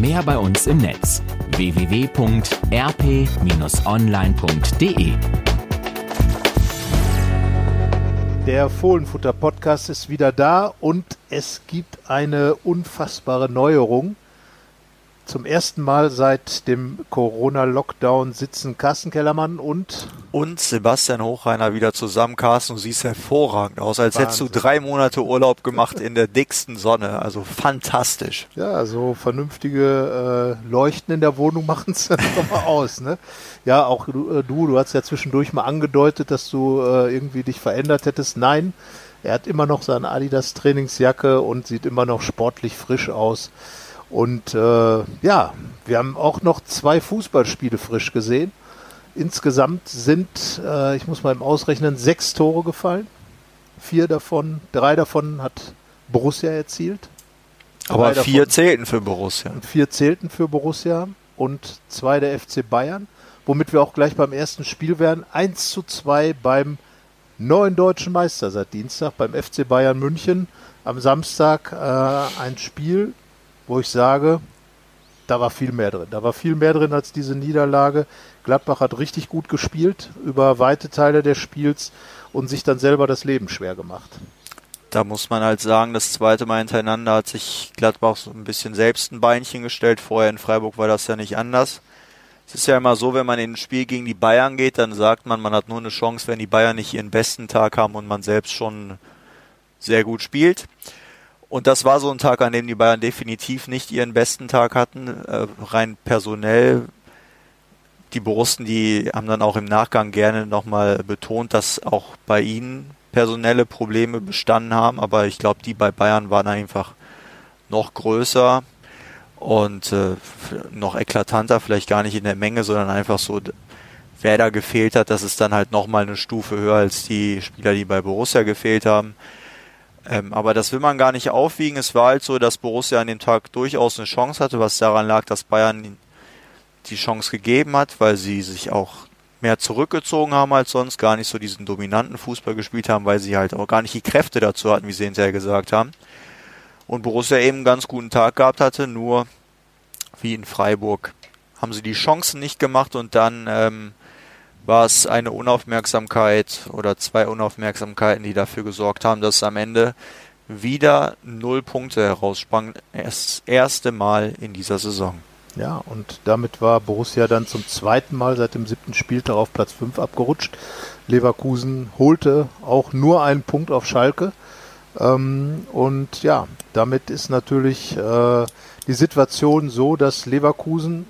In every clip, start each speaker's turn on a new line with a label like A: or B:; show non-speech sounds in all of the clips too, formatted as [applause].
A: mehr bei uns im Netz www.rp-online.de.
B: Der Fohlenfutter Podcast ist wieder da und es gibt eine unfassbare Neuerung. Zum ersten Mal seit dem Corona-Lockdown sitzen Carsten Kellermann und
C: und Sebastian Hochreiner wieder zusammen. Carsten, du siehst hervorragend aus, als Wahnsinn. hättest du drei Monate Urlaub gemacht in der dicksten Sonne. Also fantastisch.
B: Ja, so vernünftige äh, Leuchten in der Wohnung [laughs] machen es doch mal aus. Ne? Ja, auch du, äh, du, du hast ja zwischendurch mal angedeutet, dass du äh, irgendwie dich verändert hättest. Nein, er hat immer noch seine Adidas Trainingsjacke und sieht immer noch sportlich frisch aus. Und äh, ja, wir haben auch noch zwei Fußballspiele frisch gesehen. Insgesamt sind, äh, ich muss mal im Ausrechnen, sechs Tore gefallen. Vier davon, drei davon hat Borussia erzielt.
C: Aber drei vier davon, zählten für Borussia.
B: Vier zählten für Borussia und zwei der FC Bayern. Womit wir auch gleich beim ersten Spiel wären. 1 zu 2 beim neuen deutschen Meister seit Dienstag, beim FC Bayern München. Am Samstag äh, ein Spiel, wo ich sage, da war viel mehr drin. Da war viel mehr drin als diese Niederlage. Gladbach hat richtig gut gespielt über weite Teile des Spiels und sich dann selber das Leben schwer gemacht.
C: Da muss man halt sagen, das zweite Mal hintereinander hat sich Gladbach so ein bisschen selbst ein Beinchen gestellt. Vorher in Freiburg war das ja nicht anders. Es ist ja immer so, wenn man in ein Spiel gegen die Bayern geht, dann sagt man, man hat nur eine Chance, wenn die Bayern nicht ihren besten Tag haben und man selbst schon sehr gut spielt. Und das war so ein Tag, an dem die Bayern definitiv nicht ihren besten Tag hatten, äh, rein personell. Die Borussen, die haben dann auch im Nachgang gerne nochmal betont, dass auch bei ihnen personelle Probleme bestanden haben, aber ich glaube, die bei Bayern waren einfach noch größer und äh, noch eklatanter, vielleicht gar nicht in der Menge, sondern einfach so, wer da gefehlt hat, das ist dann halt nochmal eine Stufe höher als die Spieler, die bei Borussia gefehlt haben. Ähm, aber das will man gar nicht aufwiegen. Es war halt so, dass Borussia an dem Tag durchaus eine Chance hatte, was daran lag, dass Bayern die Chance gegeben hat, weil sie sich auch mehr zurückgezogen haben als sonst, gar nicht so diesen dominanten Fußball gespielt haben, weil sie halt auch gar nicht die Kräfte dazu hatten, wie sie hinterher gesagt haben. Und Borussia eben einen ganz guten Tag gehabt hatte, nur wie in Freiburg haben sie die Chancen nicht gemacht und dann ähm, war es eine Unaufmerksamkeit oder zwei Unaufmerksamkeiten, die dafür gesorgt haben, dass am Ende wieder null Punkte heraussprang. Das erste Mal in dieser Saison.
B: Ja, und damit war Borussia dann zum zweiten Mal seit dem siebten Spieltag auf Platz 5 abgerutscht. Leverkusen holte auch nur einen Punkt auf Schalke. Ähm, und ja, damit ist natürlich äh, die Situation so, dass Leverkusen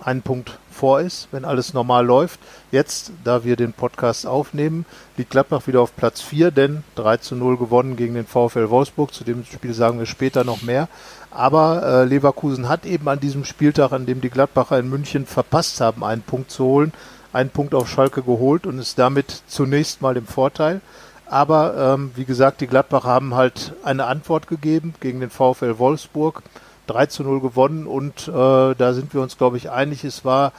B: einen Punkt vor ist, wenn alles normal läuft. Jetzt, da wir den Podcast aufnehmen, liegt Gladbach wieder auf Platz 4, denn 3 zu 0 gewonnen gegen den VfL Wolfsburg. Zu dem Spiel sagen wir später noch mehr. Aber äh, Leverkusen hat eben an diesem Spieltag, an dem die Gladbacher in München verpasst haben, einen Punkt zu holen, einen Punkt auf Schalke geholt und ist damit zunächst mal im Vorteil. Aber ähm, wie gesagt, die Gladbacher haben halt eine Antwort gegeben gegen den VfL Wolfsburg. 3 zu 0 gewonnen und äh, da sind wir uns, glaube ich, einig. Es war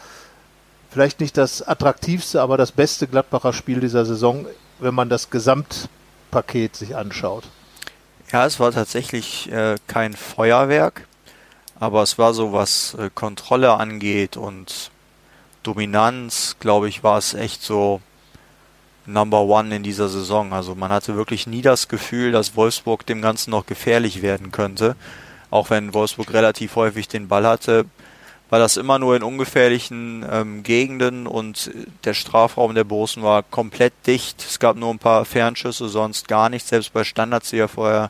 B: vielleicht nicht das attraktivste, aber das beste Gladbacher Spiel dieser Saison, wenn man das Gesamtpaket sich anschaut.
C: Ja, es war tatsächlich äh, kein Feuerwerk, aber es war so, was äh, Kontrolle angeht und Dominanz, glaube ich, war es echt so Number One in dieser Saison. Also man hatte wirklich nie das Gefühl, dass Wolfsburg dem Ganzen noch gefährlich werden könnte auch wenn Wolfsburg relativ häufig den Ball hatte, war das immer nur in ungefährlichen ähm, Gegenden und der Strafraum der Borussen war komplett dicht. Es gab nur ein paar Fernschüsse, sonst gar nichts. Selbst bei Standards, die ja vorher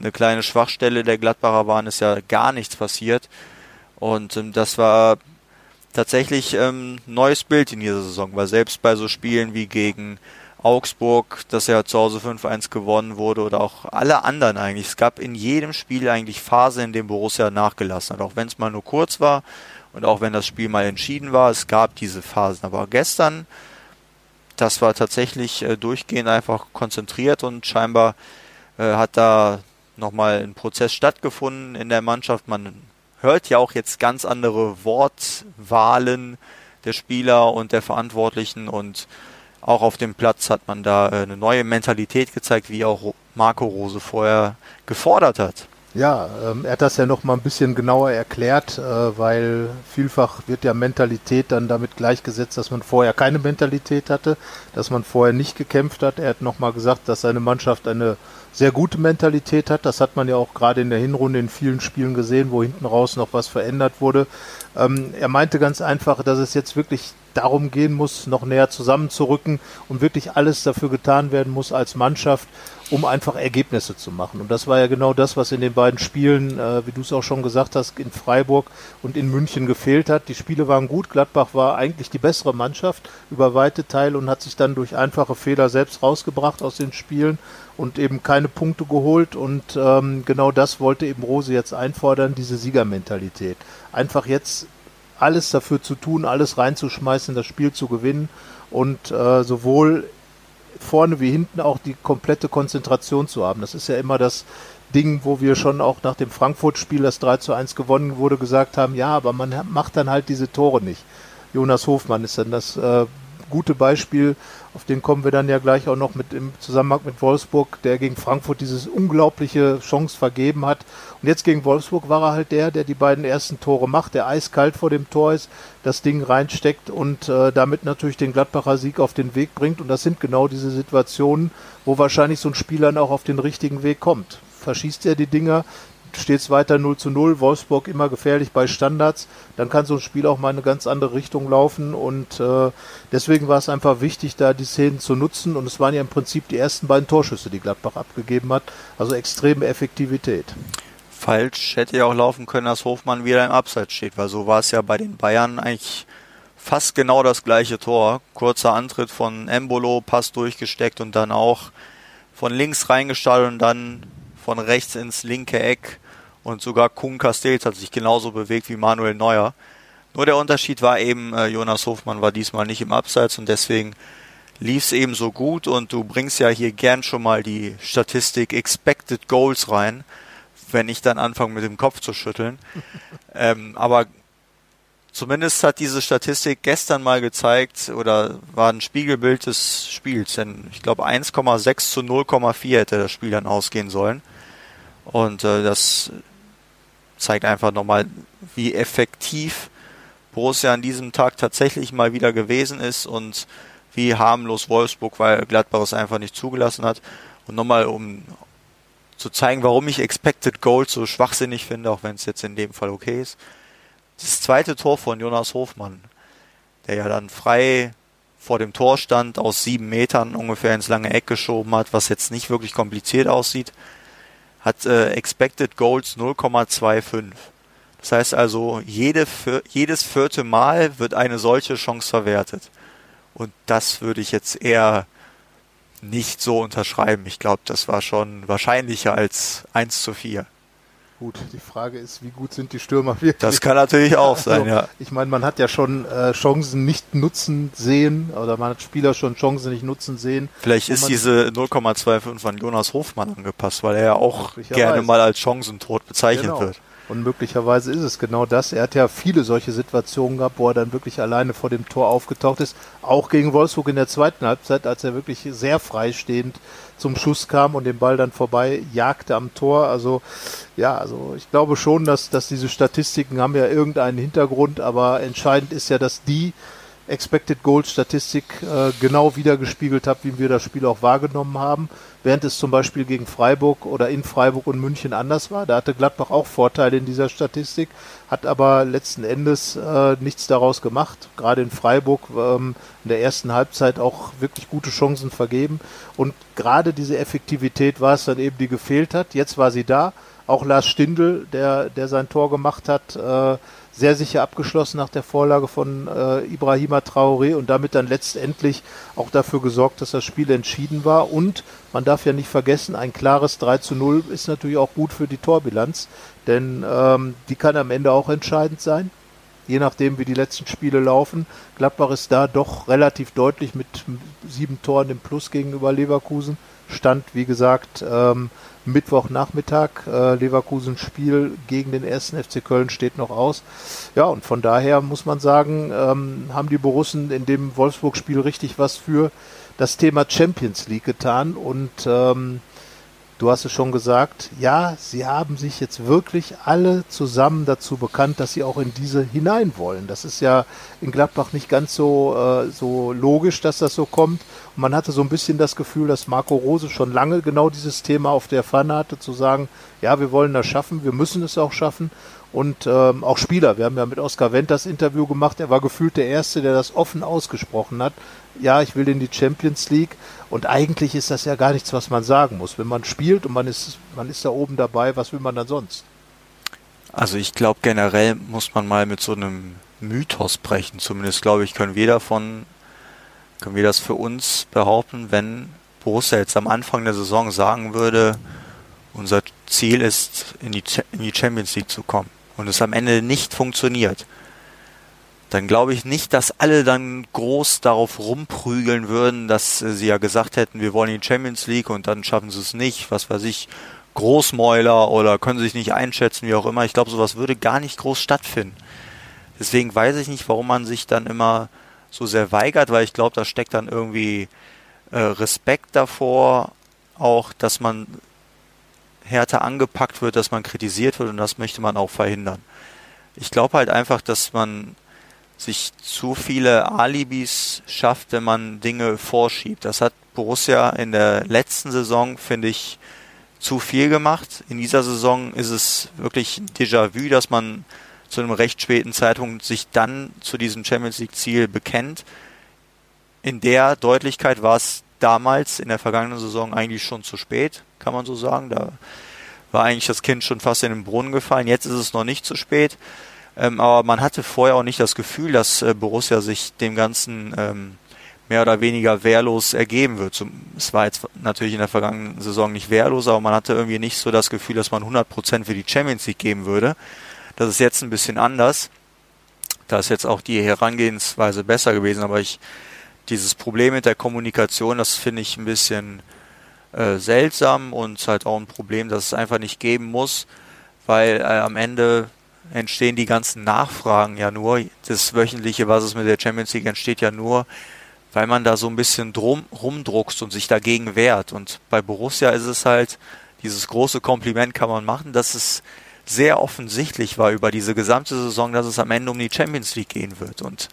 C: eine kleine Schwachstelle der Gladbacher waren, ist ja gar nichts passiert. Und ähm, das war tatsächlich ähm, neues Bild in dieser Saison, weil selbst bei so Spielen wie gegen Augsburg, das ja zu Hause 5-1 gewonnen wurde oder auch alle anderen eigentlich. Es gab in jedem Spiel eigentlich Phase, in dem Borussia nachgelassen hat, auch wenn es mal nur kurz war und auch wenn das Spiel mal entschieden war. Es gab diese Phasen. Aber gestern, das war tatsächlich äh, durchgehend einfach konzentriert und scheinbar äh, hat da nochmal ein Prozess stattgefunden in der Mannschaft. Man hört ja auch jetzt ganz andere Wortwahlen der Spieler und der Verantwortlichen und auch auf dem Platz hat man da äh, eine neue Mentalität gezeigt, wie auch Marco Rose vorher gefordert hat.
B: Ja, ähm, er hat das ja noch mal ein bisschen genauer erklärt, äh, weil vielfach wird ja Mentalität dann damit gleichgesetzt, dass man vorher keine Mentalität hatte, dass man vorher nicht gekämpft hat. Er hat noch mal gesagt, dass seine Mannschaft eine sehr gute Mentalität hat. Das hat man ja auch gerade in der Hinrunde in vielen Spielen gesehen, wo hinten raus noch was verändert wurde. Ähm, er meinte ganz einfach, dass es jetzt wirklich darum gehen muss, noch näher zusammenzurücken und wirklich alles dafür getan werden muss als Mannschaft, um einfach Ergebnisse zu machen. Und das war ja genau das, was in den beiden Spielen, äh, wie du es auch schon gesagt hast, in Freiburg und in München gefehlt hat. Die Spiele waren gut, Gladbach war eigentlich die bessere Mannschaft über weite Teile und hat sich dann durch einfache Fehler selbst rausgebracht aus den Spielen und eben keine Punkte geholt. Und ähm, genau das wollte eben Rose jetzt einfordern, diese Siegermentalität. Einfach jetzt alles dafür zu tun, alles reinzuschmeißen, das Spiel zu gewinnen und äh, sowohl vorne wie hinten auch die komplette Konzentration zu haben. Das ist ja immer das Ding, wo wir schon auch nach dem Frankfurt-Spiel, das 3 zu 1 gewonnen wurde, gesagt haben, ja, aber man macht dann halt diese Tore nicht. Jonas Hofmann ist dann das äh, gute Beispiel, auf den kommen wir dann ja gleich auch noch mit im Zusammenhang mit Wolfsburg, der gegen Frankfurt dieses unglaubliche Chance vergeben hat. Und jetzt gegen Wolfsburg war er halt der, der die beiden ersten Tore macht, der eiskalt vor dem Tor ist, das Ding reinsteckt und äh, damit natürlich den Gladbacher Sieg auf den Weg bringt. Und das sind genau diese Situationen, wo wahrscheinlich so ein Spieler auch auf den richtigen Weg kommt. Verschießt er die Dinger, steht es weiter 0 zu 0, Wolfsburg immer gefährlich bei Standards, dann kann so ein Spiel auch mal in eine ganz andere Richtung laufen und äh, deswegen war es einfach wichtig, da die Szenen zu nutzen und es waren ja im Prinzip die ersten beiden Torschüsse, die Gladbach abgegeben hat, also extreme Effektivität.
C: Falsch hätte ja auch laufen können, dass Hofmann wieder im Abseits steht, weil so war es ja bei den Bayern eigentlich fast genau das gleiche Tor. Kurzer Antritt von Embolo, Pass durchgesteckt und dann auch von links reingestaltet und dann von rechts ins linke Eck und sogar Kuhn Castells hat sich genauso bewegt wie Manuel Neuer. Nur der Unterschied war eben, äh, Jonas Hofmann war diesmal nicht im Abseits und deswegen lief es eben so gut und du bringst ja hier gern schon mal die Statistik Expected Goals rein, wenn ich dann anfange mit dem Kopf zu schütteln. [laughs] ähm, aber zumindest hat diese Statistik gestern mal gezeigt oder war ein Spiegelbild des Spiels, denn ich glaube 1,6 zu 0,4 hätte das Spiel dann ausgehen sollen. Und äh, das zeigt einfach nochmal, wie effektiv Borussia an diesem Tag tatsächlich mal wieder gewesen ist und wie harmlos Wolfsburg, weil Gladbach es einfach nicht zugelassen hat. Und nochmal, um zu zeigen, warum ich Expected Goals so schwachsinnig finde, auch wenn es jetzt in dem Fall okay ist. Das zweite Tor von Jonas Hofmann, der ja dann frei vor dem Tor stand, aus sieben Metern ungefähr ins lange Eck geschoben hat, was jetzt nicht wirklich kompliziert aussieht hat äh, Expected Goals 0,25. Das heißt also, jede, jedes vierte Mal wird eine solche Chance verwertet. Und das würde ich jetzt eher nicht so unterschreiben. Ich glaube, das war schon wahrscheinlicher als 1 zu 4.
B: Gut, die Frage ist, wie gut sind die Stürmer wirklich?
C: Das kann natürlich auch sein, also, ja.
B: Ich meine, man hat ja schon äh, Chancen nicht nutzen sehen oder man hat Spieler schon Chancen nicht nutzen sehen.
C: Vielleicht ist diese 0,25 an Jonas Hofmann angepasst, weil er ja auch gerne mal als Chancentod bezeichnet genau. wird.
B: Und möglicherweise ist es genau das. Er hat ja viele solche Situationen gehabt, wo er dann wirklich alleine vor dem Tor aufgetaucht ist. Auch gegen Wolfsburg in der zweiten Halbzeit, als er wirklich sehr freistehend zum Schuss kam und den Ball dann vorbei jagte am Tor. Also ja, also ich glaube schon, dass, dass diese Statistiken haben ja irgendeinen Hintergrund, aber entscheidend ist ja, dass die Expected Goals Statistik äh, genau wiedergespiegelt hat, wie wir das Spiel auch wahrgenommen haben während es zum Beispiel gegen Freiburg oder in Freiburg und München anders war. Da hatte Gladbach auch Vorteile in dieser Statistik, hat aber letzten Endes äh, nichts daraus gemacht. Gerade in Freiburg ähm, in der ersten Halbzeit auch wirklich gute Chancen vergeben. Und gerade diese Effektivität war es dann eben, die gefehlt hat. Jetzt war sie da. Auch Lars Stindl, der, der sein Tor gemacht hat, äh, sehr sicher abgeschlossen nach der Vorlage von äh, Ibrahima Traoré und damit dann letztendlich auch dafür gesorgt, dass das Spiel entschieden war. Und man darf ja nicht vergessen, ein klares 3 zu 0 ist natürlich auch gut für die Torbilanz, denn ähm, die kann am Ende auch entscheidend sein. Je nachdem, wie die letzten Spiele laufen. Gladbach ist da doch relativ deutlich mit sieben Toren im Plus gegenüber Leverkusen. Stand, wie gesagt, ähm, Mittwochnachmittag. Äh, Leverkusen Spiel gegen den ersten FC Köln steht noch aus. Ja, und von daher muss man sagen, ähm, haben die Borussen in dem Wolfsburg-Spiel richtig was für das Thema Champions League getan und ähm, Du hast es schon gesagt, ja, sie haben sich jetzt wirklich alle zusammen dazu bekannt, dass sie auch in diese hinein wollen. Das ist ja in Gladbach nicht ganz so, äh, so logisch, dass das so kommt. Und man hatte so ein bisschen das Gefühl, dass Marco Rose schon lange genau dieses Thema auf der Pfanne hatte, zu sagen, ja, wir wollen das schaffen, wir müssen es auch schaffen. Und ähm, auch Spieler, wir haben ja mit Oskar Wendt das Interview gemacht, er war gefühlt der Erste, der das offen ausgesprochen hat. Ja, ich will in die Champions League. Und eigentlich ist das ja gar nichts, was man sagen muss. Wenn man spielt und man ist, man ist da oben dabei, was will man dann sonst?
C: Also ich glaube generell muss man mal mit so einem Mythos brechen. Zumindest glaube ich, können wir davon, können wir das für uns behaupten, wenn Borussia jetzt am Anfang der Saison sagen würde, unser Ziel ist, in die, in die Champions League zu kommen und es am Ende nicht funktioniert, dann glaube ich nicht, dass alle dann groß darauf rumprügeln würden, dass sie ja gesagt hätten, wir wollen die Champions League und dann schaffen sie es nicht, was weiß ich, Großmäuler oder können sich nicht einschätzen, wie auch immer. Ich glaube, sowas würde gar nicht groß stattfinden. Deswegen weiß ich nicht, warum man sich dann immer so sehr weigert, weil ich glaube, da steckt dann irgendwie äh, Respekt davor, auch, dass man härter angepackt wird, dass man kritisiert wird und das möchte man auch verhindern. Ich glaube halt einfach, dass man sich zu viele Alibis schafft, wenn man Dinge vorschiebt. Das hat Borussia in der letzten Saison, finde ich, zu viel gemacht. In dieser Saison ist es wirklich Déjà-vu, dass man zu einem recht späten Zeitpunkt sich dann zu diesem Champions League Ziel bekennt. In der Deutlichkeit war es damals in der vergangenen Saison eigentlich schon zu spät, kann man so sagen. Da war eigentlich das Kind schon fast in den Brunnen gefallen. Jetzt ist es noch nicht zu spät. Ähm, aber man hatte vorher auch nicht das Gefühl, dass äh, Borussia sich dem Ganzen ähm, mehr oder weniger wehrlos ergeben wird. Zum, es war jetzt natürlich in der vergangenen Saison nicht wehrlos, aber man hatte irgendwie nicht so das Gefühl, dass man 100% für die Champions League geben würde. Das ist jetzt ein bisschen anders. Da ist jetzt auch die Herangehensweise besser gewesen, aber ich, dieses Problem mit der Kommunikation, das finde ich ein bisschen äh, seltsam und halt auch ein Problem, das es einfach nicht geben muss, weil äh, am Ende entstehen die ganzen Nachfragen ja nur. Das wöchentliche, was es mit der Champions League entsteht, ja nur, weil man da so ein bisschen drum rumdruckst und sich dagegen wehrt. Und bei Borussia ist es halt, dieses große Kompliment kann man machen, dass es sehr offensichtlich war über diese gesamte Saison, dass es am Ende um die Champions League gehen wird. Und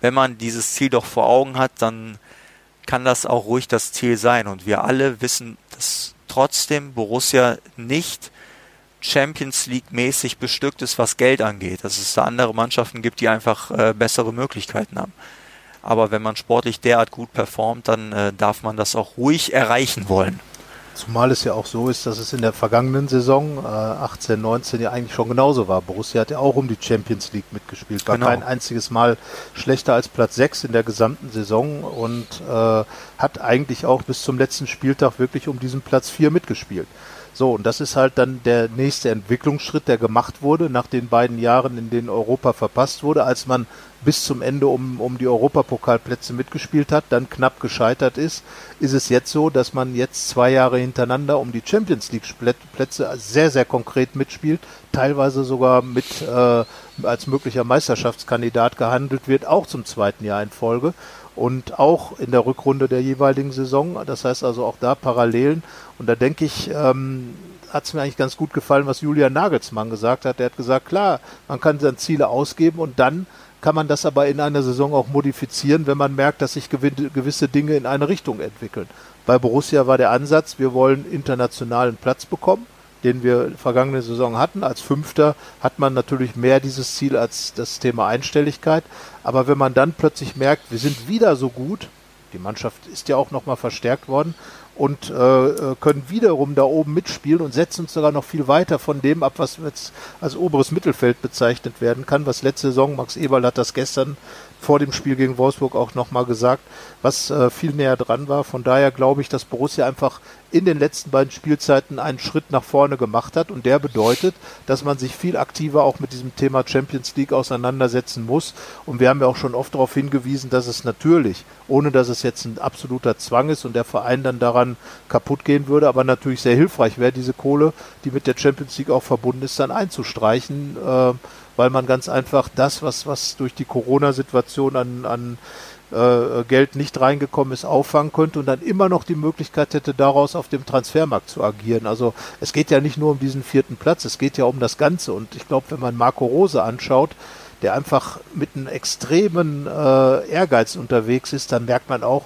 C: wenn man dieses Ziel doch vor Augen hat, dann kann das auch ruhig das Ziel sein. Und wir alle wissen, dass trotzdem Borussia nicht Champions League mäßig bestückt ist, was Geld angeht. Dass es da andere Mannschaften gibt, die einfach äh, bessere Möglichkeiten haben. Aber wenn man sportlich derart gut performt, dann äh, darf man das auch ruhig erreichen wollen.
B: Zumal es ja auch so ist, dass es in der vergangenen Saison äh, 18, 19 ja eigentlich schon genauso war. Borussia hat ja auch um die Champions League mitgespielt, war genau. kein einziges Mal schlechter als Platz 6 in der gesamten Saison und äh, hat eigentlich auch bis zum letzten Spieltag wirklich um diesen Platz 4 mitgespielt. So, und das ist halt dann der nächste Entwicklungsschritt, der gemacht wurde nach den beiden Jahren, in denen Europa verpasst wurde, als man bis zum Ende um, um die Europapokalplätze mitgespielt hat, dann knapp gescheitert ist, ist es jetzt so, dass man jetzt zwei Jahre hintereinander um die Champions League Plätze sehr, sehr konkret mitspielt, teilweise sogar mit äh, als möglicher Meisterschaftskandidat gehandelt wird, auch zum zweiten Jahr in Folge und auch in der Rückrunde der jeweiligen Saison. Das heißt also auch da Parallelen. Und da denke ich, ähm, hat es mir eigentlich ganz gut gefallen, was Julian Nagelsmann gesagt hat. Er hat gesagt, klar, man kann dann Ziele ausgeben und dann kann man das aber in einer Saison auch modifizieren, wenn man merkt, dass sich gewisse Dinge in eine Richtung entwickeln. Bei Borussia war der Ansatz, wir wollen internationalen Platz bekommen den wir vergangene Saison hatten. Als Fünfter hat man natürlich mehr dieses Ziel als das Thema Einstelligkeit. Aber wenn man dann plötzlich merkt, wir sind wieder so gut, die Mannschaft ist ja auch nochmal verstärkt worden und äh, äh, können wiederum da oben mitspielen und setzen uns sogar noch viel weiter von dem ab, was jetzt als oberes Mittelfeld bezeichnet werden kann. Was letzte Saison, Max Eberl hat das gestern vor dem Spiel gegen Wolfsburg auch nochmal gesagt, was äh, viel näher dran war. Von daher glaube ich, dass Borussia einfach in den letzten beiden Spielzeiten einen Schritt nach vorne gemacht hat und der bedeutet, dass man sich viel aktiver auch mit diesem Thema Champions League auseinandersetzen muss. Und wir haben ja auch schon oft darauf hingewiesen, dass es natürlich, ohne dass es jetzt ein absoluter Zwang ist und der Verein dann daran kaputt gehen würde, aber natürlich sehr hilfreich wäre, diese Kohle, die mit der Champions League auch verbunden ist, dann einzustreichen. Äh, weil man ganz einfach das, was, was durch die Corona-Situation an, an äh, Geld nicht reingekommen ist, auffangen könnte und dann immer noch die Möglichkeit hätte, daraus auf dem Transfermarkt zu agieren. Also es geht ja nicht nur um diesen vierten Platz, es geht ja um das Ganze. Und ich glaube, wenn man Marco Rose anschaut, der einfach mit einem extremen äh, Ehrgeiz unterwegs ist, dann merkt man auch,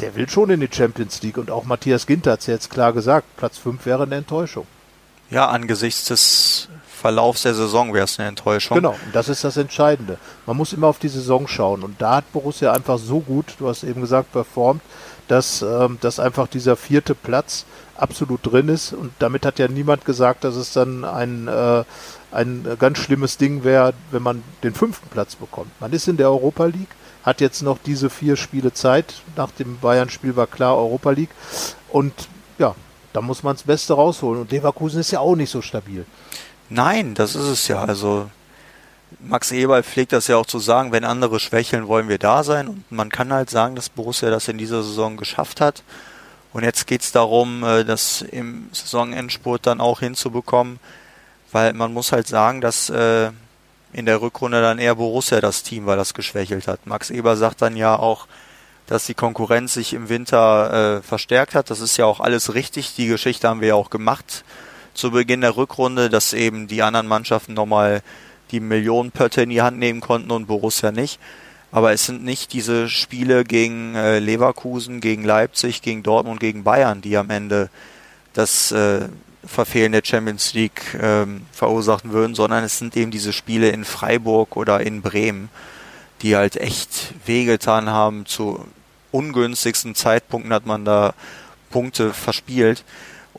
B: der will schon in die Champions League. Und auch Matthias Ginter hat es jetzt klar gesagt, Platz 5 wäre eine Enttäuschung.
C: Ja, angesichts des Verlaufs der Saison wäre es eine Enttäuschung.
B: Genau, das ist das Entscheidende. Man muss immer auf die Saison schauen. Und da hat Borussia einfach so gut, du hast eben gesagt, performt, dass, ähm, dass einfach dieser vierte Platz absolut drin ist. Und damit hat ja niemand gesagt, dass es dann ein, äh, ein ganz schlimmes Ding wäre, wenn man den fünften Platz bekommt. Man ist in der Europa League, hat jetzt noch diese vier Spiele Zeit. Nach dem Bayern-Spiel war klar Europa League. Und ja, da muss man das Beste rausholen. Und Leverkusen ist ja auch nicht so stabil.
C: Nein, das ist es ja. Also Max Eberl pflegt das ja auch zu sagen, wenn andere schwächeln, wollen wir da sein. Und man kann halt sagen, dass Borussia das in dieser Saison geschafft hat. Und jetzt geht es darum, äh, das im Saisonendspurt dann auch hinzubekommen, weil man muss halt sagen, dass äh, in der Rückrunde dann eher Borussia das Team war, das geschwächelt hat. Max Eber sagt dann ja auch, dass die Konkurrenz sich im Winter äh, verstärkt hat. Das ist ja auch alles richtig. Die Geschichte haben wir ja auch gemacht zu Beginn der Rückrunde, dass eben die anderen Mannschaften nochmal die Millionenpötte in die Hand nehmen konnten und Borussia nicht. Aber es sind nicht diese Spiele gegen äh, Leverkusen, gegen Leipzig, gegen Dortmund, gegen Bayern, die am Ende das äh, Verfehlen der Champions League ähm, verursachen würden, sondern es sind eben diese Spiele in Freiburg oder in Bremen, die halt echt wehgetan haben. Zu ungünstigsten Zeitpunkten hat man da Punkte verspielt.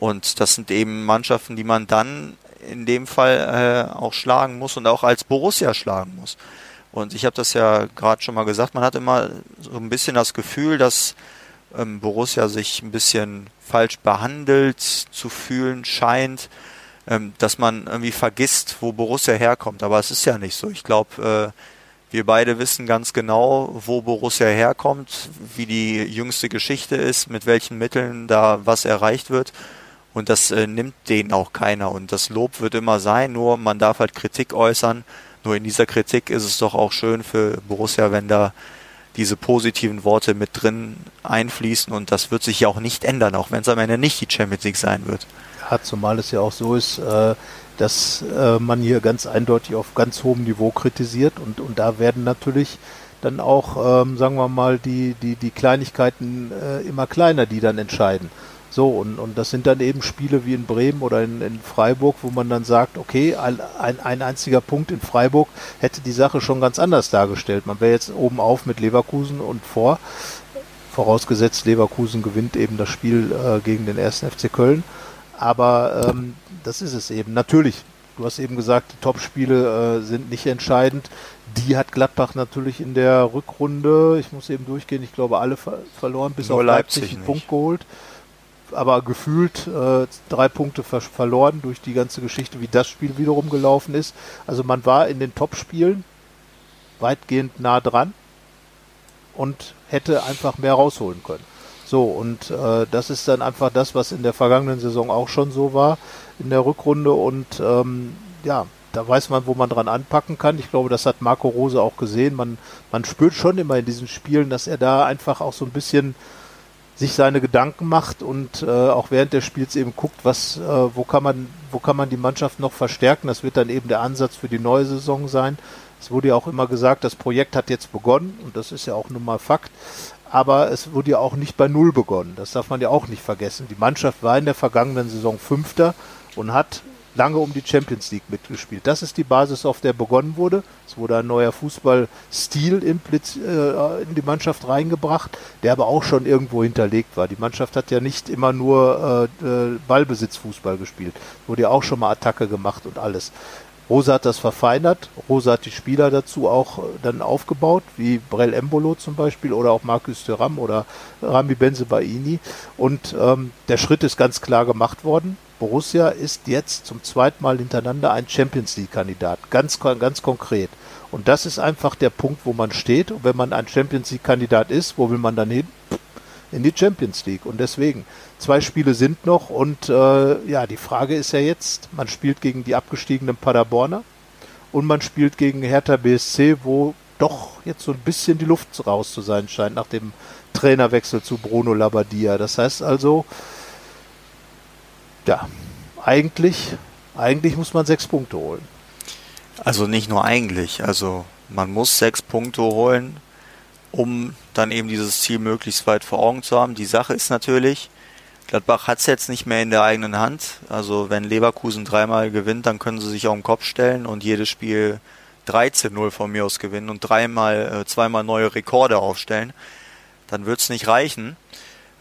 C: Und das sind eben Mannschaften, die man dann in dem Fall äh, auch schlagen muss und auch als Borussia schlagen muss. Und ich habe das ja gerade schon mal gesagt, man hat immer so ein bisschen das Gefühl, dass ähm, Borussia sich ein bisschen falsch behandelt zu fühlen scheint, ähm, dass man irgendwie vergisst, wo Borussia herkommt. Aber es ist ja nicht so. Ich glaube, äh, wir beide wissen ganz genau, wo Borussia herkommt, wie die jüngste Geschichte ist, mit welchen Mitteln da was erreicht wird. Und das äh, nimmt denen auch keiner. Und das Lob wird immer sein, nur man darf halt Kritik äußern. Nur in dieser Kritik ist es doch auch schön für Borussia, wenn da diese positiven Worte mit drin einfließen und das wird sich ja auch nicht ändern, auch wenn es am Ende nicht die Champions League sein wird.
B: Ja, zumal es ja auch so ist, äh, dass äh, man hier ganz eindeutig auf ganz hohem Niveau kritisiert und, und da werden natürlich dann auch, ähm, sagen wir mal, die, die, die Kleinigkeiten äh, immer kleiner, die dann entscheiden. So, und, und das sind dann eben Spiele wie in Bremen oder in, in Freiburg, wo man dann sagt, okay, ein, ein einziger Punkt in Freiburg hätte die Sache schon ganz anders dargestellt. Man wäre jetzt oben auf mit Leverkusen und vor, vorausgesetzt Leverkusen gewinnt eben das Spiel äh, gegen den ersten FC Köln. Aber ähm, das ist es eben. Natürlich, du hast eben gesagt, die Topspiele äh, sind nicht entscheidend. Die hat Gladbach natürlich in der Rückrunde, ich muss eben durchgehen, ich glaube alle ver verloren, bis Nur auf Leipzig, Leipzig einen Punkt geholt aber gefühlt äh, drei Punkte ver verloren durch die ganze Geschichte, wie das Spiel wiederum gelaufen ist. Also man war in den Top-Spielen weitgehend nah dran und hätte einfach mehr rausholen können. So, und äh, das ist dann einfach das, was in der vergangenen Saison auch schon so war in der Rückrunde. Und ähm, ja, da weiß man, wo man dran anpacken kann. Ich glaube, das hat Marco Rose auch gesehen. Man, man spürt schon immer in diesen Spielen, dass er da einfach auch so ein bisschen sich seine Gedanken macht und äh, auch während des Spiels eben guckt, was, äh, wo kann man, wo kann man die Mannschaft noch verstärken. Das wird dann eben der Ansatz für die neue Saison sein. Es wurde ja auch immer gesagt, das Projekt hat jetzt begonnen und das ist ja auch nun mal Fakt. Aber es wurde ja auch nicht bei Null begonnen. Das darf man ja auch nicht vergessen. Die Mannschaft war in der vergangenen Saison Fünfter und hat lange um die Champions League mitgespielt. Das ist die Basis, auf der begonnen wurde. Es wurde ein neuer Fußballstil äh, in die Mannschaft reingebracht, der aber auch schon irgendwo hinterlegt war. Die Mannschaft hat ja nicht immer nur äh, äh Ballbesitzfußball gespielt. Wurde ja auch schon mal Attacke gemacht und alles. Rosa hat das verfeinert. Rosa hat die Spieler dazu auch äh, dann aufgebaut, wie Brell Embolo zum Beispiel oder auch Marcus Thuram oder Rami Benzebaini. Und ähm, der Schritt ist ganz klar gemacht worden. Borussia ist jetzt zum zweiten Mal hintereinander ein Champions League-Kandidat. Ganz, ganz konkret. Und das ist einfach der Punkt, wo man steht. Und wenn man ein Champions League-Kandidat ist, wo will man dann hin? In die Champions League. Und deswegen, zwei Spiele sind noch. Und äh, ja, die Frage ist ja jetzt, man spielt gegen die abgestiegenen Paderborner und man spielt gegen Hertha BSC, wo doch jetzt so ein bisschen die Luft raus zu sein scheint nach dem Trainerwechsel zu Bruno Labbadia. Das heißt also, ja, eigentlich, eigentlich muss man sechs Punkte holen.
C: Also nicht nur eigentlich, also man muss sechs Punkte holen, um dann eben dieses Ziel möglichst weit vor Augen zu haben. Die Sache ist natürlich, Gladbach hat es jetzt nicht mehr in der eigenen Hand. Also wenn Leverkusen dreimal gewinnt, dann können sie sich auf den Kopf stellen und jedes Spiel 13-0 von mir aus gewinnen und dreimal, äh, zweimal neue Rekorde aufstellen. Dann wird es nicht reichen.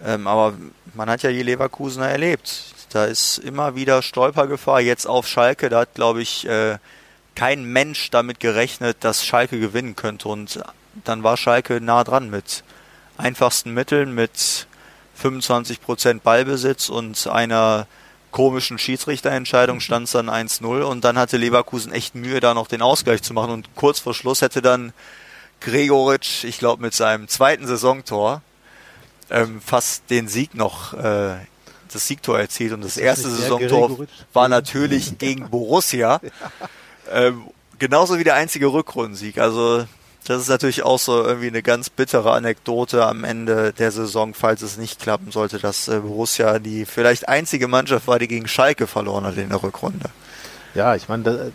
C: Ähm, aber man hat ja die Leverkusener erlebt. Da ist immer wieder Stolpergefahr. Jetzt auf Schalke, da hat, glaube ich, äh, kein Mensch damit gerechnet, dass Schalke gewinnen könnte. Und dann war Schalke nah dran mit einfachsten Mitteln, mit 25% Ballbesitz und einer komischen Schiedsrichterentscheidung mhm. stand es dann 1-0 und dann hatte Leverkusen echt Mühe, da noch den Ausgleich zu machen und kurz vor Schluss hätte dann Gregoritsch, ich glaube mit seinem zweiten Saisontor, ähm, fast den Sieg noch, äh, das Siegtor erzielt und das, das erste Saisontor war natürlich gegen Borussia. [laughs] Ähm, genauso wie der einzige Rückrundensieg. Also das ist natürlich auch so irgendwie eine ganz bittere Anekdote am Ende der Saison, falls es nicht klappen sollte, dass äh, Borussia die vielleicht einzige Mannschaft war, die gegen Schalke verloren hat in der Rückrunde.
B: Ja, ich meine,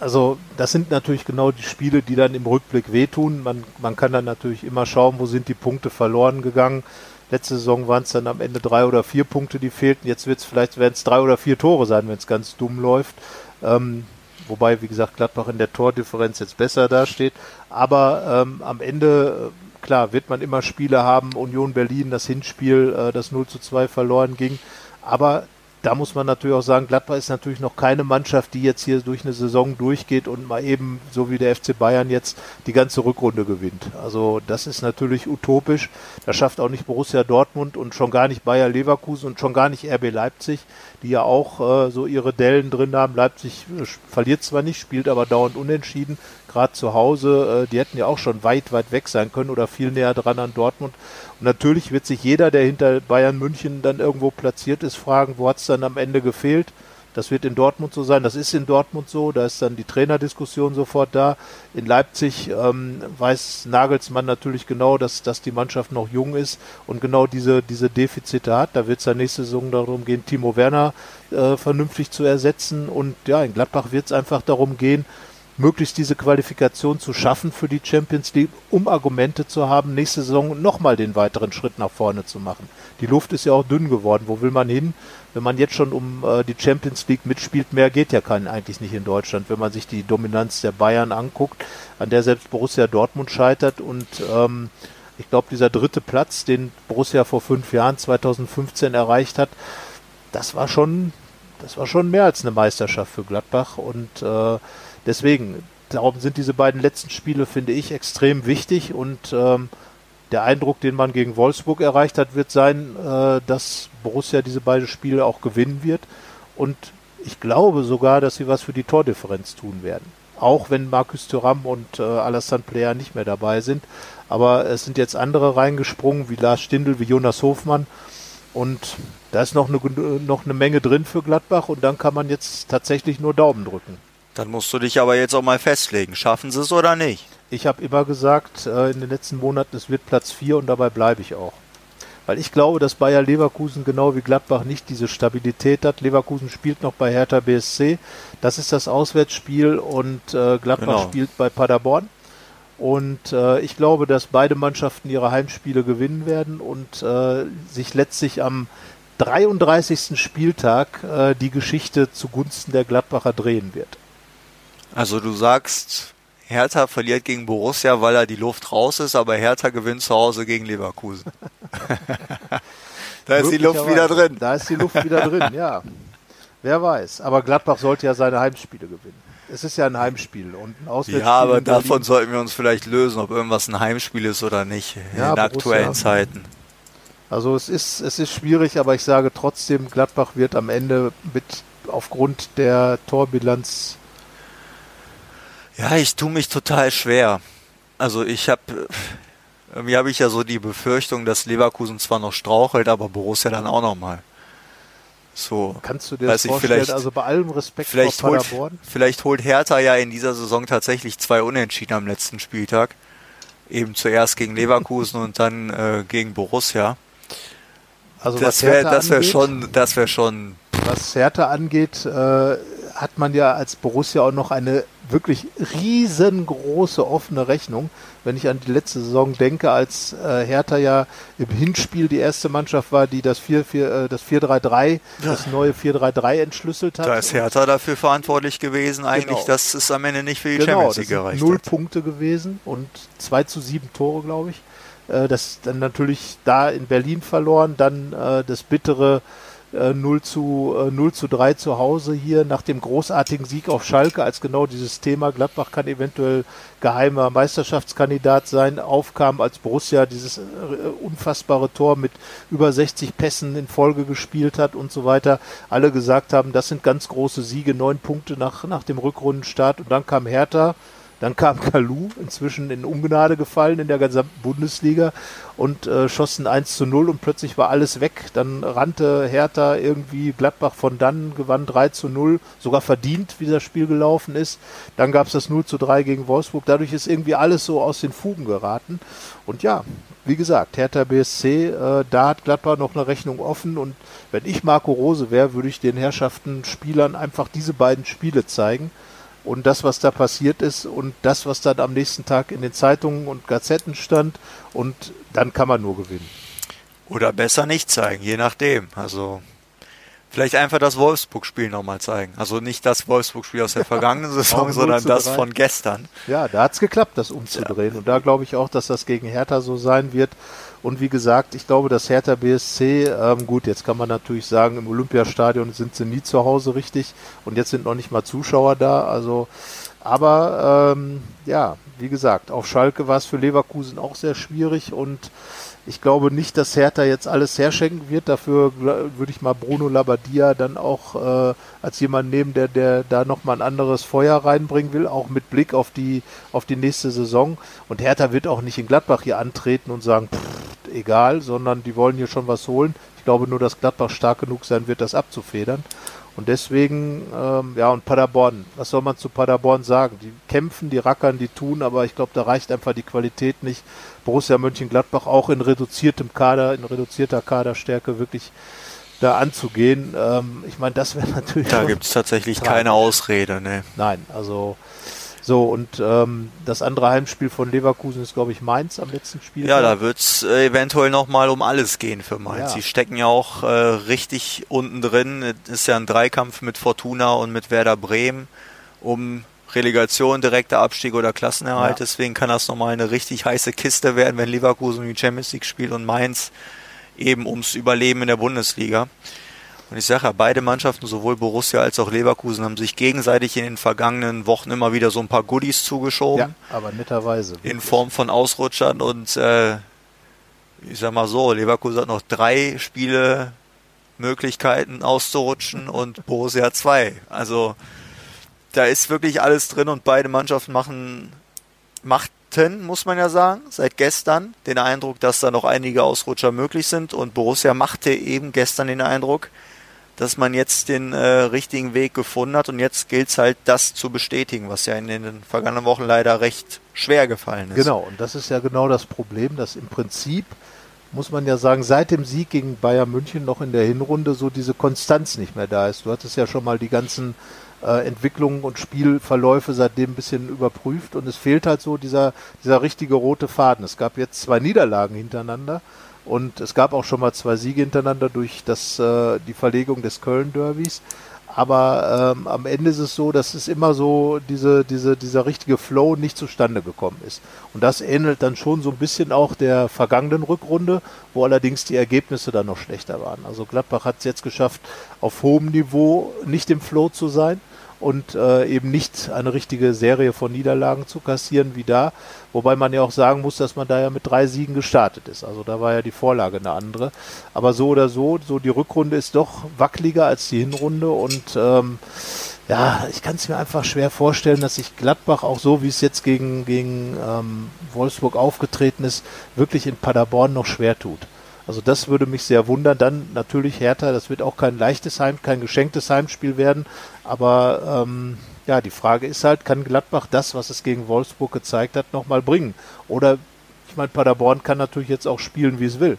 B: also das sind natürlich genau die Spiele, die dann im Rückblick wehtun. Man, man kann dann natürlich immer schauen, wo sind die Punkte verloren gegangen. Letzte Saison waren es dann am Ende drei oder vier Punkte, die fehlten. Jetzt wird es vielleicht werden es drei oder vier Tore sein, wenn es ganz dumm läuft. Ähm, wobei, wie gesagt, Gladbach in der Tordifferenz jetzt besser dasteht. Aber ähm, am Ende, äh, klar, wird man immer Spiele haben. Union Berlin, das Hinspiel, äh, das 0 zu 2 verloren ging. Aber da muss man natürlich auch sagen, Gladbach ist natürlich noch keine Mannschaft, die jetzt hier durch eine Saison durchgeht und mal eben, so wie der FC Bayern jetzt, die ganze Rückrunde gewinnt. Also das ist natürlich utopisch. Das schafft auch nicht Borussia Dortmund und schon gar nicht Bayer Leverkusen und schon gar nicht RB Leipzig, die ja auch äh, so ihre Dellen drin haben. Leipzig äh, verliert zwar nicht, spielt aber dauernd unentschieden, gerade zu Hause. Äh, die hätten ja auch schon weit, weit weg sein können oder viel näher dran an Dortmund. Und natürlich wird sich jeder, der hinter Bayern München dann irgendwo platziert ist, fragen, wo hat es dann am Ende gefehlt? Das wird in Dortmund so sein. Das ist in Dortmund so. Da ist dann die Trainerdiskussion sofort da. In Leipzig ähm, weiß Nagelsmann natürlich genau, dass, dass die Mannschaft noch jung ist und genau diese, diese Defizite hat. Da wird es dann nächste Saison darum gehen, Timo Werner äh, vernünftig zu ersetzen. Und ja, in Gladbach wird es einfach darum gehen, möglichst diese Qualifikation zu schaffen für die Champions League, um Argumente zu haben, nächste Saison nochmal den weiteren Schritt nach vorne zu machen. Die Luft ist ja auch dünn geworden. Wo will man hin? Wenn man jetzt schon um äh, die Champions League mitspielt, mehr geht ja kein, eigentlich nicht in Deutschland, wenn man sich die Dominanz der Bayern anguckt, an der selbst Borussia Dortmund scheitert und ähm, ich glaube, dieser dritte Platz, den Borussia vor fünf Jahren, 2015 erreicht hat, das war schon, das war schon mehr als eine Meisterschaft für Gladbach und äh, Deswegen, darum sind diese beiden letzten Spiele, finde ich, extrem wichtig und ähm, der Eindruck, den man gegen Wolfsburg erreicht hat, wird sein, äh, dass Borussia diese beiden Spiele auch gewinnen wird. Und ich glaube sogar, dass sie was für die Tordifferenz tun werden. Auch wenn Markus Thuram und äh, Alassane Player nicht mehr dabei sind. Aber es sind jetzt andere reingesprungen, wie Lars Stindl, wie Jonas Hofmann. Und da ist noch eine, noch eine Menge drin für Gladbach. Und dann kann man jetzt tatsächlich nur Daumen drücken.
C: Dann musst du dich aber jetzt auch mal festlegen. Schaffen sie es oder nicht?
B: Ich habe immer gesagt, äh, in den letzten Monaten, es wird Platz 4 und dabei bleibe ich auch. Weil ich glaube, dass Bayer Leverkusen genau wie Gladbach nicht diese Stabilität hat. Leverkusen spielt noch bei Hertha BSC. Das ist das Auswärtsspiel und äh, Gladbach genau. spielt bei Paderborn. Und äh, ich glaube, dass beide Mannschaften ihre Heimspiele gewinnen werden und äh, sich letztlich am 33. Spieltag äh, die Geschichte zugunsten der Gladbacher drehen wird.
C: Also du sagst, Hertha verliert gegen Borussia, weil er die Luft raus ist, aber Hertha gewinnt zu Hause gegen Leverkusen. [laughs] da ist die Luft wieder drin.
B: Da ist die Luft wieder drin, ja. Wer weiß. Aber Gladbach sollte ja seine Heimspiele gewinnen. Es ist ja ein Heimspiel und ein Auswärtsspiel.
C: Ja, aber davon sollten wir uns vielleicht lösen, ob irgendwas ein Heimspiel ist oder nicht ja, in Borussia. aktuellen Zeiten.
B: Also es ist, es ist schwierig, aber ich sage trotzdem, Gladbach wird am Ende mit aufgrund der Torbilanz
C: ja, ich tue mich total schwer. Also ich habe irgendwie habe ich ja so die Befürchtung, dass Leverkusen zwar noch strauchelt, aber Borussia dann auch noch mal. So.
B: Kannst du dir das vorstellen? also bei allem Respekt
C: Vielleicht
B: vor
C: holt,
B: Paderborn.
C: vielleicht holt Hertha ja in dieser Saison tatsächlich zwei Unentschieden am letzten Spieltag. Eben zuerst gegen Leverkusen und dann äh, gegen Borussia.
B: Also
C: Das wäre das wär schon, das wäre schon
B: Was Hertha angeht, äh, hat man ja als Borussia auch noch eine wirklich riesengroße offene Rechnung. Wenn ich an die letzte Saison denke, als äh, Hertha ja im Hinspiel die erste Mannschaft war, die das 4-4, äh, das 4-3-3, das neue 4-3-3 entschlüsselt hat.
C: Da ist Hertha dafür verantwortlich gewesen, eigentlich,
B: Genau.
C: dass es am Ende nicht für die
B: Genau,
C: Champions League gereicht
B: null
C: hat.
B: Punkte gewesen und 2 zu 7 Tore, glaube ich. Äh, das dann natürlich da in Berlin verloren, dann äh, das bittere äh, 0 zu äh, 0 zu 3 zu Hause hier nach dem großartigen Sieg auf Schalke, als genau dieses Thema Gladbach kann eventuell geheimer Meisterschaftskandidat sein, aufkam, als Borussia dieses äh, unfassbare Tor mit über 60 Pässen in Folge gespielt hat und so weiter. Alle gesagt haben, das sind ganz große Siege, neun Punkte nach, nach dem Rückrundenstart und dann kam Hertha. Dann kam Kalu, inzwischen in Ungnade gefallen in der gesamten Bundesliga und äh, schossen 1 zu 0 und plötzlich war alles weg. Dann rannte Hertha irgendwie Gladbach von dann, gewann 3 zu 0, sogar verdient, wie das Spiel gelaufen ist. Dann gab es das 0 zu 3 gegen Wolfsburg. Dadurch ist irgendwie alles so aus den Fugen geraten. Und ja, wie gesagt, Hertha BSC, äh, da hat Gladbach noch eine Rechnung offen und wenn ich Marco Rose wäre, würde ich den Herrschaften Spielern einfach diese beiden Spiele zeigen und das, was da passiert ist und das, was dann am nächsten Tag in den Zeitungen und Gazetten stand und dann kann man nur gewinnen.
C: Oder besser nicht zeigen, je nachdem. Also vielleicht einfach das Wolfsburg-Spiel nochmal zeigen. Also nicht das Wolfsburg-Spiel aus der [laughs] vergangenen Saison,
B: 0
C: sondern das
B: 3.
C: von gestern.
B: Ja, da hat es geklappt, das umzudrehen. Und da glaube ich auch, dass das gegen Hertha so sein wird. Und wie gesagt, ich glaube, dass Hertha BSC, ähm, gut, jetzt kann man natürlich sagen, im Olympiastadion sind sie nie zu Hause richtig und jetzt sind noch nicht mal Zuschauer da. Also, aber ähm, ja, wie gesagt, auf Schalke war es für Leverkusen auch sehr schwierig und ich glaube nicht, dass Hertha jetzt alles herschenken wird. Dafür würde ich mal Bruno Labbadia dann auch äh, als jemand nehmen, der, der da nochmal ein anderes Feuer reinbringen will, auch mit Blick auf die, auf die nächste Saison. Und Hertha wird auch nicht in Gladbach hier antreten und sagen, pff, egal, sondern die wollen hier schon was holen. Ich glaube nur, dass Gladbach stark genug sein wird, das abzufedern. Und deswegen, ähm, ja, und Paderborn, was soll man zu Paderborn sagen? Die kämpfen, die rackern, die tun, aber ich glaube, da reicht einfach die Qualität nicht. Borussia Mönchengladbach auch in reduziertem Kader, in reduzierter Kaderstärke wirklich da anzugehen. Ähm, ich meine, das wäre [laughs] natürlich.
C: Da gibt es tatsächlich
B: tragisch.
C: keine Ausrede. Ne.
B: Nein, also so und ähm, das andere Heimspiel von Leverkusen ist, glaube ich, Mainz am letzten Spiel.
C: Ja, da wird es äh, eventuell nochmal um alles gehen für Mainz.
B: Ja.
C: Sie stecken ja auch äh, richtig unten drin. Es ist ja ein Dreikampf mit Fortuna und mit Werder Bremen um Relegation, direkter Abstieg oder Klassenerhalt.
B: Ja.
C: Deswegen kann das nochmal eine richtig heiße Kiste werden, wenn Leverkusen die Champions League spielt und Mainz eben ums Überleben in der Bundesliga. Und ich sage ja, beide Mannschaften, sowohl Borussia als auch Leverkusen, haben sich gegenseitig in den vergangenen Wochen immer wieder so ein paar Goodies zugeschoben
B: ja, aber netterweise.
C: in Form von Ausrutschern und äh, ich sag mal so, Leverkusen hat noch drei Spiele Möglichkeiten auszurutschen und Borussia zwei. Also da ist wirklich alles drin und beide Mannschaften machen machten, muss man ja sagen, seit gestern den Eindruck, dass da noch einige Ausrutscher möglich sind und Borussia machte eben gestern den Eindruck, dass man jetzt den äh, richtigen Weg gefunden hat und jetzt gilt es halt, das zu bestätigen, was ja in den vergangenen Wochen leider recht schwer gefallen ist.
B: Genau, und das ist ja genau das Problem, dass im Prinzip, muss man ja sagen, seit dem Sieg gegen Bayern München noch in der Hinrunde so diese Konstanz nicht mehr da ist. Du hattest ja schon mal die ganzen äh, Entwicklungen und Spielverläufe seitdem ein bisschen überprüft und es fehlt halt so dieser, dieser richtige rote Faden. Es gab jetzt zwei Niederlagen hintereinander und es gab auch schon mal zwei Siege hintereinander durch das, äh, die Verlegung des Köln-Derbys. Aber ähm, am Ende ist es so, dass es immer so diese, diese, dieser richtige Flow nicht zustande gekommen ist. Und das ähnelt dann schon so ein bisschen auch der vergangenen Rückrunde, wo allerdings die Ergebnisse dann noch schlechter waren. Also Gladbach hat es jetzt geschafft, auf hohem Niveau nicht im Flow zu sein und äh, eben nicht eine richtige Serie von Niederlagen zu kassieren wie da. Wobei man ja auch sagen muss, dass man da ja mit drei Siegen gestartet ist. Also da war ja die Vorlage eine andere. Aber so oder so, so die Rückrunde ist doch wackeliger als die Hinrunde und ähm, ja, ich kann es mir einfach schwer vorstellen, dass sich Gladbach auch so, wie es jetzt gegen, gegen ähm, Wolfsburg aufgetreten ist, wirklich in Paderborn noch schwer tut. Also das würde mich sehr wundern. Dann natürlich Hertha, das wird auch kein leichtes Heim, kein geschenktes Heimspiel werden. Aber ähm, ja, die Frage ist halt, kann Gladbach das, was es gegen Wolfsburg gezeigt hat, nochmal bringen? Oder, ich meine, Paderborn kann natürlich jetzt auch spielen, wie es will.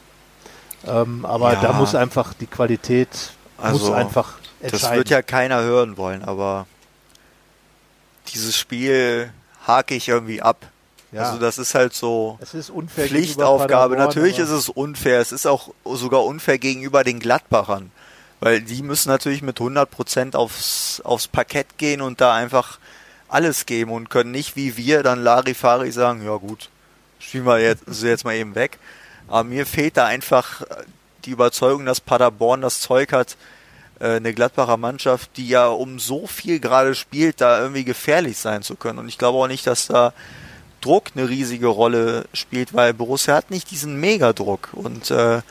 B: Ähm, aber
C: Ja.
B: da muss einfach die Qualität muss
C: Also,
B: einfach
C: Das
B: entscheiden.
C: wird ja keiner hören wollen, aber dieses Spiel hake ich irgendwie ab.
B: Ja.
C: Also das ist halt so
B: es ist unfair
C: Pflichtaufgabe. Natürlich ist es unfair. Es ist auch sogar unfair gegenüber den Gladbachern. Weil die müssen natürlich mit 100% aufs, aufs Parkett gehen und da einfach alles geben und können nicht wie wir dann Larifari sagen, ja gut, spielen wir jetzt, ist jetzt mal eben weg. Aber mir fehlt da einfach die Überzeugung, dass Paderborn das Zeug hat, äh, eine Gladbacher Mannschaft, die ja um so viel gerade spielt, da irgendwie gefährlich sein zu können. Und ich glaube auch nicht, dass da Druck eine riesige Rolle spielt, weil Borussia hat nicht diesen Megadruck. Und äh,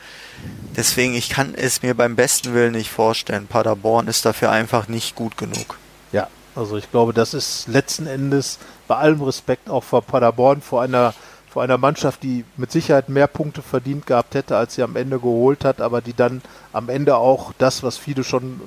C: deswegen, ich kann es mir beim besten Willen nicht vorstellen. Paderborn ist dafür einfach nicht gut genug.
B: Ja, also ich glaube, das ist letzten Endes bei allem Respekt auch vor Paderborn, vor einer, vor einer Mannschaft, die mit Sicherheit mehr Punkte verdient gehabt hätte, als sie am Ende geholt hat, aber die dann am Ende auch das, was viele schon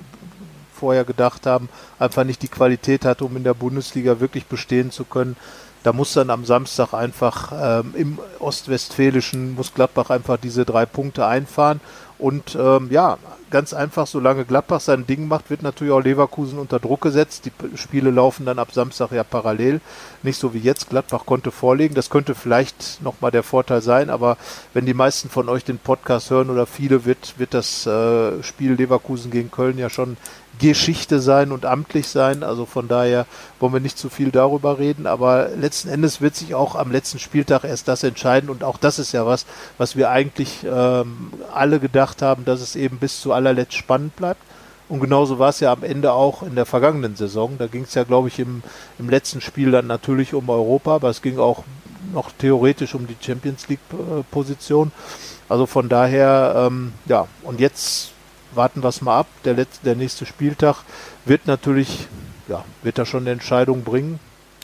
B: vorher gedacht haben, einfach nicht die Qualität hat, um in der Bundesliga wirklich bestehen zu können. Da muss dann am Samstag einfach ähm, im Ostwestfälischen, muss Gladbach einfach diese drei Punkte einfahren. Und ähm, ja, ganz einfach, solange Gladbach sein Ding macht, wird natürlich auch Leverkusen unter Druck gesetzt. Die Spiele laufen dann ab Samstag ja parallel. Nicht so wie jetzt. Gladbach konnte vorlegen. Das könnte vielleicht nochmal der Vorteil sein. Aber wenn die meisten von euch den Podcast hören oder viele, wird, wird das äh, Spiel Leverkusen gegen Köln ja schon Geschichte sein und amtlich sein. Also von daher wollen wir nicht zu viel darüber reden. Aber letzten Endes wird sich auch am letzten Spieltag erst das entscheiden. Und auch das ist ja was, was wir eigentlich ähm, alle gedacht haben, dass es eben bis zu allerletzt spannend bleibt. Und genauso war es ja am Ende auch in der vergangenen Saison. Da ging es ja, glaube ich, im, im letzten Spiel dann natürlich um Europa, aber es ging auch noch theoretisch um die Champions League-Position. Also von daher, ähm, ja, und jetzt warten wir es mal ab. Der, letzte, der nächste Spieltag wird natürlich, ja, wird da schon eine Entscheidung bringen.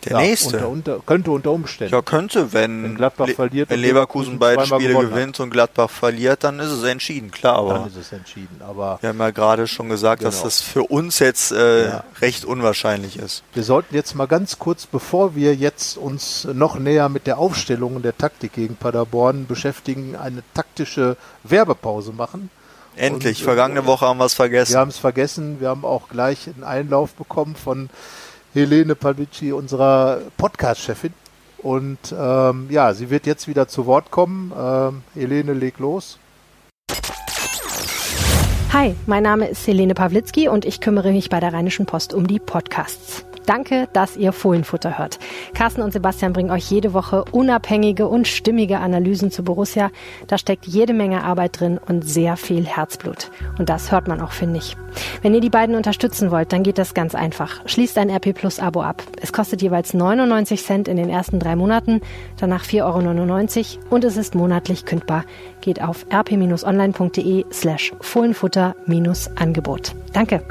C: Der
B: ja,
C: nächste.
B: Unter, unter, könnte unter Umständen.
C: Ja, könnte, wenn,
B: Wenn Gladbach
C: Le-
B: verliert
C: wenn Leverkusen beide Spiele
B: hat.
C: gewinnt und Gladbach verliert, dann ist es entschieden, klar.
B: dann
C: Aber
B: ist es entschieden. Aber
C: wir haben ja gerade schon gesagt, dass
B: Genau.
C: das für uns jetzt äh,
B: Ja.
C: recht unwahrscheinlich ist.
B: Wir sollten jetzt mal ganz kurz, bevor wir jetzt uns noch näher mit der Aufstellung und der Taktik gegen Paderborn beschäftigen, eine taktische Werbepause machen.
C: Endlich,
B: Und, äh,
C: vergangene Woche haben wir es vergessen.
B: Wir haben es vergessen. Wir haben auch gleich einen Einlauf bekommen von Helene Pavlicci, unserer Podcast-Chefin. Und ähm, ja, sie wird jetzt wieder zu Wort kommen. Ähm, Helene, leg los.
D: Hi, mein Name ist Helene Pawlitzki und ich kümmere mich bei der Rheinischen Post um die Podcasts. Danke, dass ihr Fohlenfutter hört. Carsten und Sebastian bringen euch jede Woche unabhängige und stimmige Analysen zu Borussia. Da steckt jede Menge Arbeit drin und sehr viel Herzblut. Und das hört man auch, finde ich. Wenn ihr die beiden unterstützen wollt, dann geht das ganz einfach. Schließt ein RP Plus Abo ab. Es kostet jeweils 99 Cent in den ersten drei Monaten, danach 4,99 Euro und es ist monatlich kündbar. Geht auf rp-online.de slash Fohlenfutter-Angebot. Danke.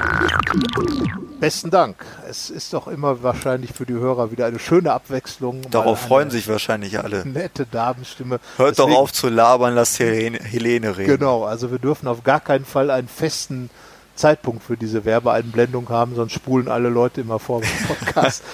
B: Besten Dank. Es ist doch immer wahrscheinlich für die Hörer wieder eine schöne Abwechslung.
C: Darauf freuen sich wahrscheinlich alle.
B: Nette Damenstimme.
C: Hört doch
B: Deswegen-
C: auf zu labern, lasst Helene, Helene reden.
B: Genau, also wir dürfen auf gar keinen Fall einen festen Zeitpunkt für diese Werbeeinblendung haben, sonst spulen alle Leute immer vor dem [laughs] Podcast,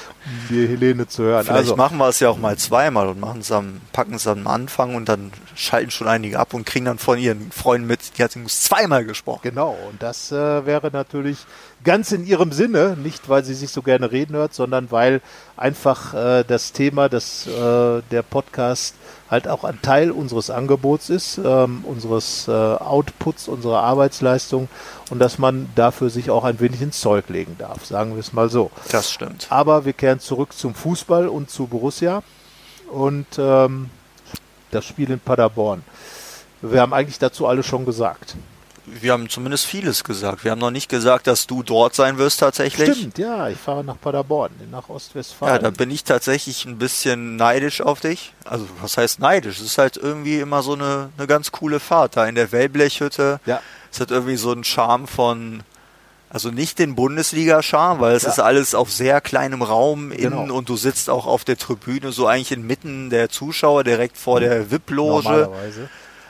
B: die Helene zu hören.
C: Vielleicht
B: also,
C: machen wir es ja auch mal zweimal und machen es am, packen es am Anfang und dann schalten schon einige ab und kriegen dann von ihren Freunden mit, die hat übrigens zweimal gesprochen.
B: Genau, und das äh, wäre natürlich ganz in ihrem Sinne, nicht weil sie sich so gerne reden hört, sondern weil einfach äh, das Thema, das äh, der Podcast halt auch ein Teil unseres Angebots ist, ähm, unseres äh, Outputs, unserer Arbeitsleistung und dass man dafür sich auch ein wenig ins Zeug legen darf, sagen wir es mal so.
C: Das stimmt.
B: Aber wir kehren zurück zum Fußball und zu Borussia und ähm, das Spiel in Paderborn. Wir haben eigentlich dazu alles schon gesagt.
C: Wir haben zumindest vieles gesagt. Wir haben noch nicht gesagt, dass du dort sein wirst tatsächlich.
B: Stimmt, ja, ich fahre nach Paderborn, nach
C: Ja,
B: Ostwestfalen.
C: da bin ich tatsächlich ein bisschen neidisch auf dich. Also, was heißt neidisch? Es ist halt irgendwie immer so eine, eine ganz coole Fahrt da in der Wellblechhütte.
B: ja,
C: Es hat irgendwie so einen Charme von, also nicht den Bundesliga-Charme, weil es
B: Ja.
C: ist alles auf sehr kleinem Raum innen
B: Genau.
C: und du sitzt auch auf der Tribüne, so eigentlich inmitten der Zuschauer, direkt vor der VIP-Loge.
B: normalerweise.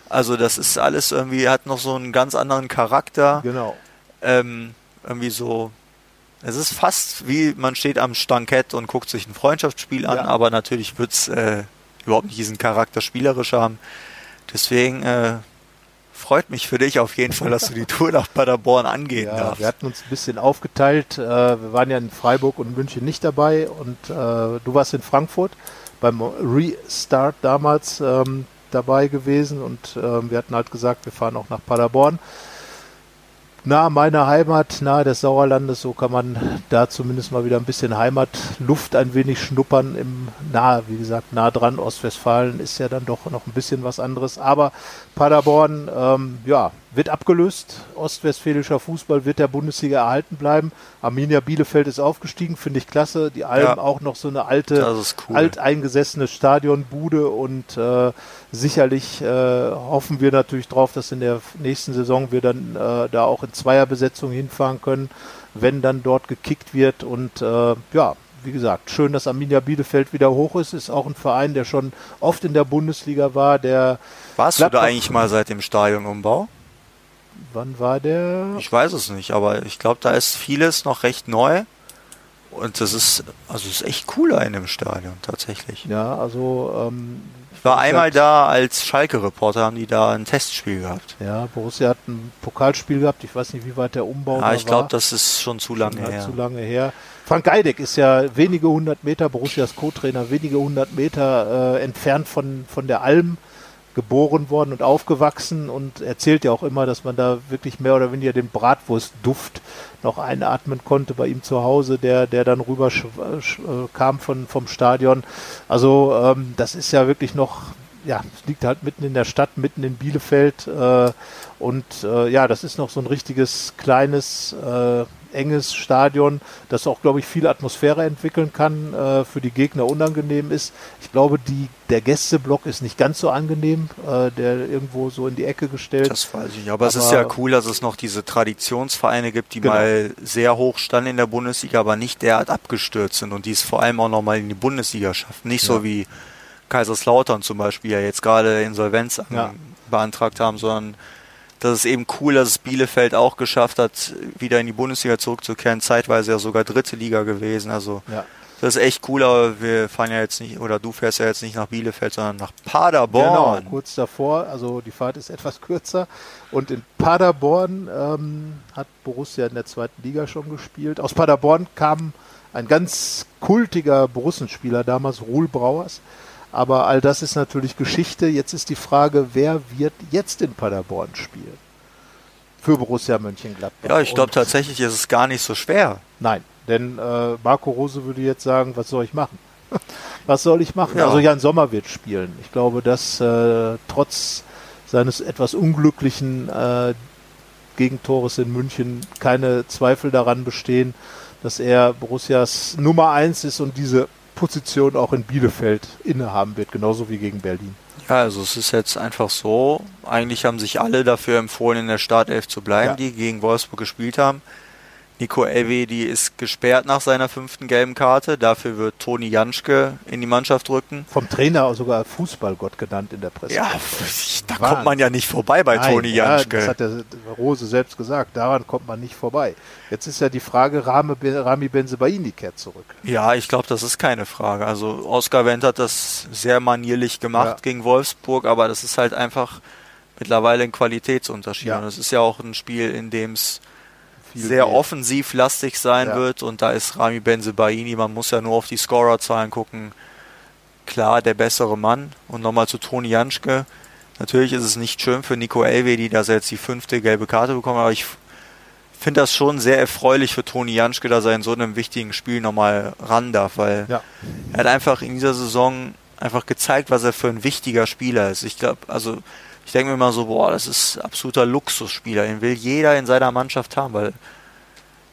C: Also das ist alles irgendwie, hat noch so einen ganz anderen Charakter.
B: Genau.
C: Ähm, irgendwie so, es ist fast wie man steht am Stankett und guckt sich ein Freundschaftsspiel an,
B: Ja.
C: aber natürlich wird es äh, überhaupt nicht diesen Charakter spielerisch haben. Deswegen äh, freut mich für dich auf jeden Fall, dass du die Tour nach Paderborn angehen
B: Ja,
C: darfst.
B: wir hatten uns ein bisschen aufgeteilt. Äh, wir waren ja in Freiburg und München nicht dabei und äh, du warst in Frankfurt beim Restart damals ähm, dabei gewesen und ähm, wir hatten halt gesagt, wir fahren auch nach Paderborn. Nahe meiner Heimat, nahe des Sauerlandes, so kann man da zumindest mal wieder ein bisschen Heimatluft ein wenig schnuppern. Im nahe, wie gesagt, nah dran. Ostwestfalen ist ja dann doch noch ein bisschen was anderes. Aber Paderborn, ähm, ja, wird abgelöst. Ostwestfälischer Fußball wird der Bundesliga erhalten bleiben. Arminia Bielefeld ist aufgestiegen, finde ich klasse. Die Alm
C: Ja.
B: auch noch so eine alte,
C: cool.
B: alteingesessene Stadionbude und äh, sicherlich äh, hoffen wir natürlich drauf, dass in der nächsten Saison wir dann äh, da auch in Zweierbesetzung hinfahren können, wenn dann dort gekickt wird und äh, ja, wie gesagt, schön, dass Arminia Bielefeld wieder hoch ist. Ist auch ein Verein, der schon oft in der Bundesliga war. Der,
C: Warst du da
B: Gladbach-
C: eigentlich mal seit dem Stadionumbau?
B: Wann war der?
C: Ich weiß es nicht, aber ich glaube, da ist vieles noch recht neu. Und das ist, also es ist echt cooler in dem Stadion tatsächlich.
B: Ja, also ähm,
C: Ich war einmal da als Schalke-Reporter, haben die da ein Testspiel gehabt.
B: Ja, Borussia hat ein Pokalspiel gehabt. Ich weiß nicht, wie weit der Umbau
C: Ja, ich glaube, das ist schon zu lange
B: Schon
C: her.
B: zu lange her. Frank Geideck ist ja wenige hundert Meter, Borussias Co-Trainer, wenige hundert Meter äh, entfernt von, von der Alm geboren worden und aufgewachsen und erzählt ja auch immer, dass man da wirklich mehr oder weniger den Bratwurstduft noch einatmen konnte bei ihm zu Hause, der, der dann rüber äh, kam von, vom Stadion. Also ähm, das ist ja wirklich noch, ja, es liegt halt mitten in der Stadt, mitten in Bielefeld äh, und äh, ja, das ist noch so ein richtiges kleines äh, enges Stadion, das auch, glaube ich, viel Atmosphäre entwickeln kann, äh, für die Gegner unangenehm ist. Ich glaube, die, der Gästeblock ist nicht ganz so angenehm, äh, der irgendwo so in die Ecke gestellt.
C: Das weiß ich. Aber, es ist
B: Aber-
C: ja cool, dass es noch diese Traditionsvereine gibt, die
B: Genau.
C: mal sehr hoch standen in der Bundesliga, aber nicht derart abgestürzt sind und die es vor allem auch nochmal in die Bundesliga schaffen. Nicht so
B: Ja.
C: wie Kaiserslautern zum Beispiel ja jetzt gerade Insolvenz
B: Ja.
C: beantragt haben, sondern das ist eben cool, dass es Bielefeld auch geschafft hat, wieder in die Bundesliga zurückzukehren, zeitweise ja sogar dritte Liga gewesen. Also
B: ja.
C: das ist echt cool, aber wir fahren ja jetzt nicht, oder du fährst ja jetzt nicht nach Bielefeld, sondern nach Paderborn.
B: Genau, kurz davor, also die Fahrt ist etwas kürzer. Und in Paderborn ähm, hat Borussia in der zweiten Liga schon gespielt. Aus Paderborn kam ein ganz kultiger Borussenspieler damals, Ruhl Brauers. Aber all das ist natürlich Geschichte. Jetzt ist die Frage, wer wird jetzt in Paderborn spielen? Für Borussia Mönchengladbach.
C: Ja, ich glaube tatsächlich ist es gar nicht so schwer.
B: Nein, denn äh, Marco Rose würde jetzt sagen, was soll ich machen? [laughs] was soll ich machen?
C: Ja.
B: Also Jan Sommer wird spielen. Ich glaube, dass äh, trotz seines etwas unglücklichen äh, Gegentores in München keine Zweifel daran bestehen, dass er Borussias Nummer eins ist und diese Position auch in Bielefeld innehaben wird, genauso wie gegen Berlin.
C: Ja, also es ist jetzt einfach so, eigentlich haben sich alle dafür empfohlen, in der Startelf zu bleiben,
B: Ja.
C: die gegen Wolfsburg gespielt haben. Nico Elvedi ist gesperrt nach seiner fünften gelben Karte. Dafür wird Toni Janschke in die Mannschaft rücken.
B: Vom Trainer sogar Fußballgott genannt in der Presse.
C: Ja, da
B: Wahnsinn.
C: kommt man ja nicht vorbei bei
B: Nein,
C: Toni
B: ja,
C: Janschke.
B: das hat der Rose selbst gesagt. Daran kommt man nicht vorbei. Jetzt ist ja die Frage, Rami, Rami Benzebaini kehrt zurück.
C: Ja, ich glaube, das ist keine Frage. Also Oskar Wendt hat das sehr manierlich gemacht
B: Ja.
C: gegen Wolfsburg, aber das ist halt einfach mittlerweile ein Qualitätsunterschied.
B: Ja.
C: Und es ist ja auch ein Spiel, in dem es
B: Viel
C: sehr
B: geht.
C: offensivlastig sein
B: Ja.
C: wird und da ist Rami Benzebaini, man muss ja nur auf die Scorerzahlen gucken, klar der bessere Mann. Und nochmal zu Toni Janschke. Natürlich ist es nicht schön für Nico Elvedi, dass er jetzt die fünfte gelbe Karte bekommt, aber ich finde das schon sehr erfreulich für Toni Janschke, dass er in so einem wichtigen Spiel nochmal ran darf, weil
B: Ja.
C: er hat einfach in dieser Saison einfach gezeigt, was er für ein wichtiger Spieler ist. Ich glaube, also ich denke mir immer so, boah, das ist absoluter Luxusspieler. Den will jeder in seiner Mannschaft haben, weil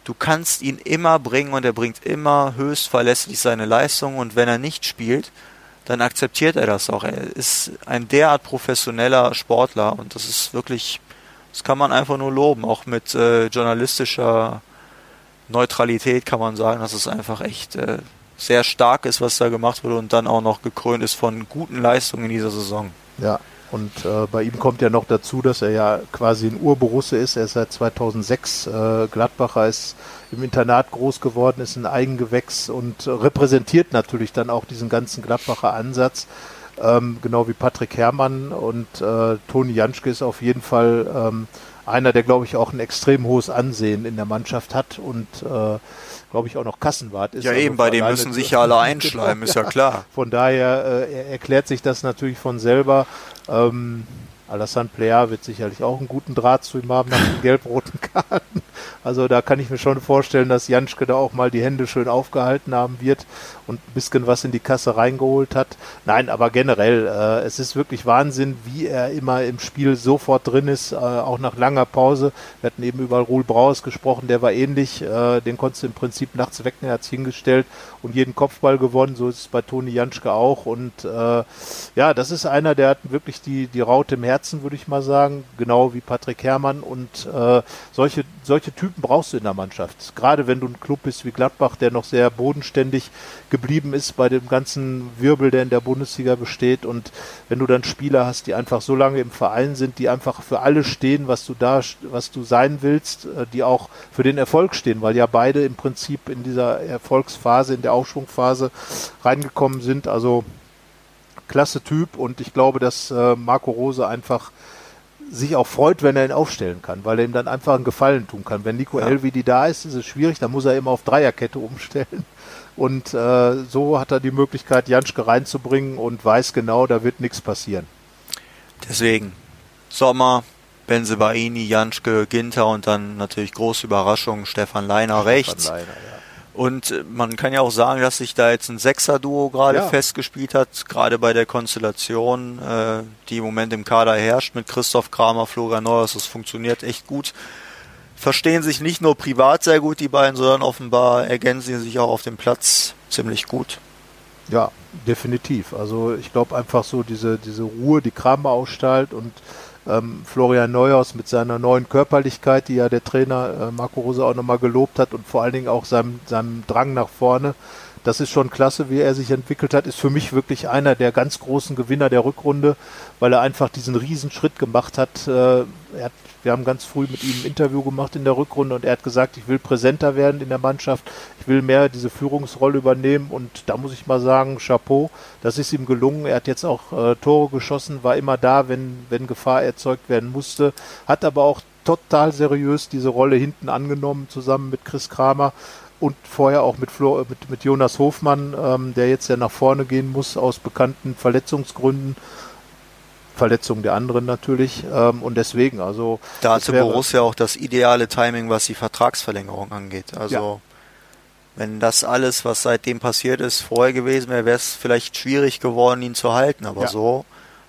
C: du kannst ihn immer bringen und er bringt immer höchst verlässlich seine Leistung und wenn er nicht spielt, dann akzeptiert er das auch. Er ist ein derart professioneller Sportler und das ist wirklich, das kann man einfach nur loben. Auch mit äh, journalistischer Neutralität kann man sagen, dass es einfach echt äh, sehr stark ist, was da gemacht wurde und dann auch noch gekrönt ist von guten Leistungen in dieser Saison.
B: Ja. Und äh, bei ihm kommt ja noch dazu, dass er ja quasi ein Urborusse ist. Er ist seit 2006 äh, Gladbacher, ist im Internat groß geworden, ist ein Eigengewächs und repräsentiert natürlich dann auch diesen ganzen Gladbacher Ansatz. Ähm, genau wie Patrick Herrmann und äh, Toni Janschke ist auf jeden Fall ähm, einer, der glaube ich auch ein extrem hohes Ansehen in der Mannschaft hat und äh, glaube ich auch noch Kassenwart ist.
C: Ja
B: also
C: eben, bei dem müssen sich ja alle [laughs] einschleimen, ist ja klar.
B: Von daher äh, erklärt sich das natürlich von selber. Ähm, Alassane Plea wird sicherlich auch einen guten Draht zu ihm haben nach den gelb-roten [laughs] Karten. Also da kann ich mir schon vorstellen, dass Janschke da auch mal die Hände schön aufgehalten haben wird und ein bisschen was in die Kasse reingeholt hat. Nein, aber generell, äh, es ist wirklich Wahnsinn, wie er immer im Spiel sofort drin ist, äh, auch nach langer Pause. Wir hatten eben über Ruhl Brauers gesprochen, der war ähnlich, äh, den konntest du im Prinzip nachts wecken, er hat hingestellt und jeden Kopfball gewonnen, so ist es bei Toni Janschke auch und äh, ja, das ist einer, der hat wirklich die, die Raute im Herzen, würde ich mal sagen, genau wie Patrick Herrmann und äh, solche, solche Typen Typen brauchst du in der Mannschaft. Gerade wenn du ein Club bist wie Gladbach, der noch sehr bodenständig geblieben ist bei dem ganzen Wirbel, der in der Bundesliga besteht. Und wenn du dann Spieler hast, die einfach so lange im Verein sind, die einfach für alles stehen, was du da, was du sein willst, äh, die auch für den Erfolg stehen, weil ja beide im Prinzip in dieser Erfolgsphase, in der Aufschwungphase reingekommen sind. Also klasse Typ und ich glaube, dass äh, Marco Rose einfach sich auch freut, wenn er ihn aufstellen kann, weil er ihm dann einfach einen Gefallen tun kann. Wenn Nico ja. Elvidi da ist, ist es schwierig, dann muss er immer auf Dreierkette umstellen. [laughs] Und äh, so hat er die Möglichkeit, Janschke reinzubringen und weiß genau, da wird nichts passieren.
C: Deswegen Sommer, Benzebaini, Janschke, Ginter und dann natürlich große Überraschung Stefan Leiner Stefan rechts. Leiner, ja. Und äh, man kann ja auch sagen, dass sich da jetzt ein Sechser-Duo gerade ja. festgespielt hat, gerade bei der Konstellation, äh, die im Moment im Kader herrscht mit Christoph Kramer, Florian Neuers. Das funktioniert echt gut. Verstehen sich nicht nur privat sehr gut, die beiden, sondern offenbar ergänzen sie sich auch auf dem Platz ziemlich gut.
B: Ja, definitiv. Also ich glaube einfach so diese, diese Ruhe, die Kramer ausstrahlt und ähm, Florian Neuhaus mit seiner neuen Körperlichkeit, die ja der Trainer äh, Marco Rose auch nochmal gelobt hat und vor allen Dingen auch seinem, seinem Drang nach vorne. Das ist schon klasse, wie er sich entwickelt hat. Ist für mich wirklich einer der ganz großen Gewinner der Rückrunde, weil er einfach diesen Riesenschritt gemacht hat. Äh, hat wir haben ganz früh mit ihm ein Interview gemacht in der Rückrunde und er hat gesagt, ich will präsenter werden in der Mannschaft, ich will mehr diese Führungsrolle übernehmen und da muss ich mal sagen, Chapeau, das ist ihm gelungen. Er hat jetzt auch äh, Tore geschossen, war immer da, wenn, wenn Gefahr erzeugt werden musste, hat aber auch total seriös diese Rolle hinten angenommen, zusammen mit Chris Kramer und vorher auch mit, Flo, mit, mit Jonas Hofmann, ähm, der jetzt ja nach vorne gehen muss aus bekannten Verletzungsgründen. Verletzungen der anderen natürlich. Ähm, und deswegen, also.
C: Da hatte Borussia auch das ideale Timing, was die Vertragsverlängerung angeht. Also, ja. wenn das alles, was seitdem passiert ist, vorher gewesen wäre, wäre es vielleicht schwierig geworden, ihn zu halten. Aber ja. so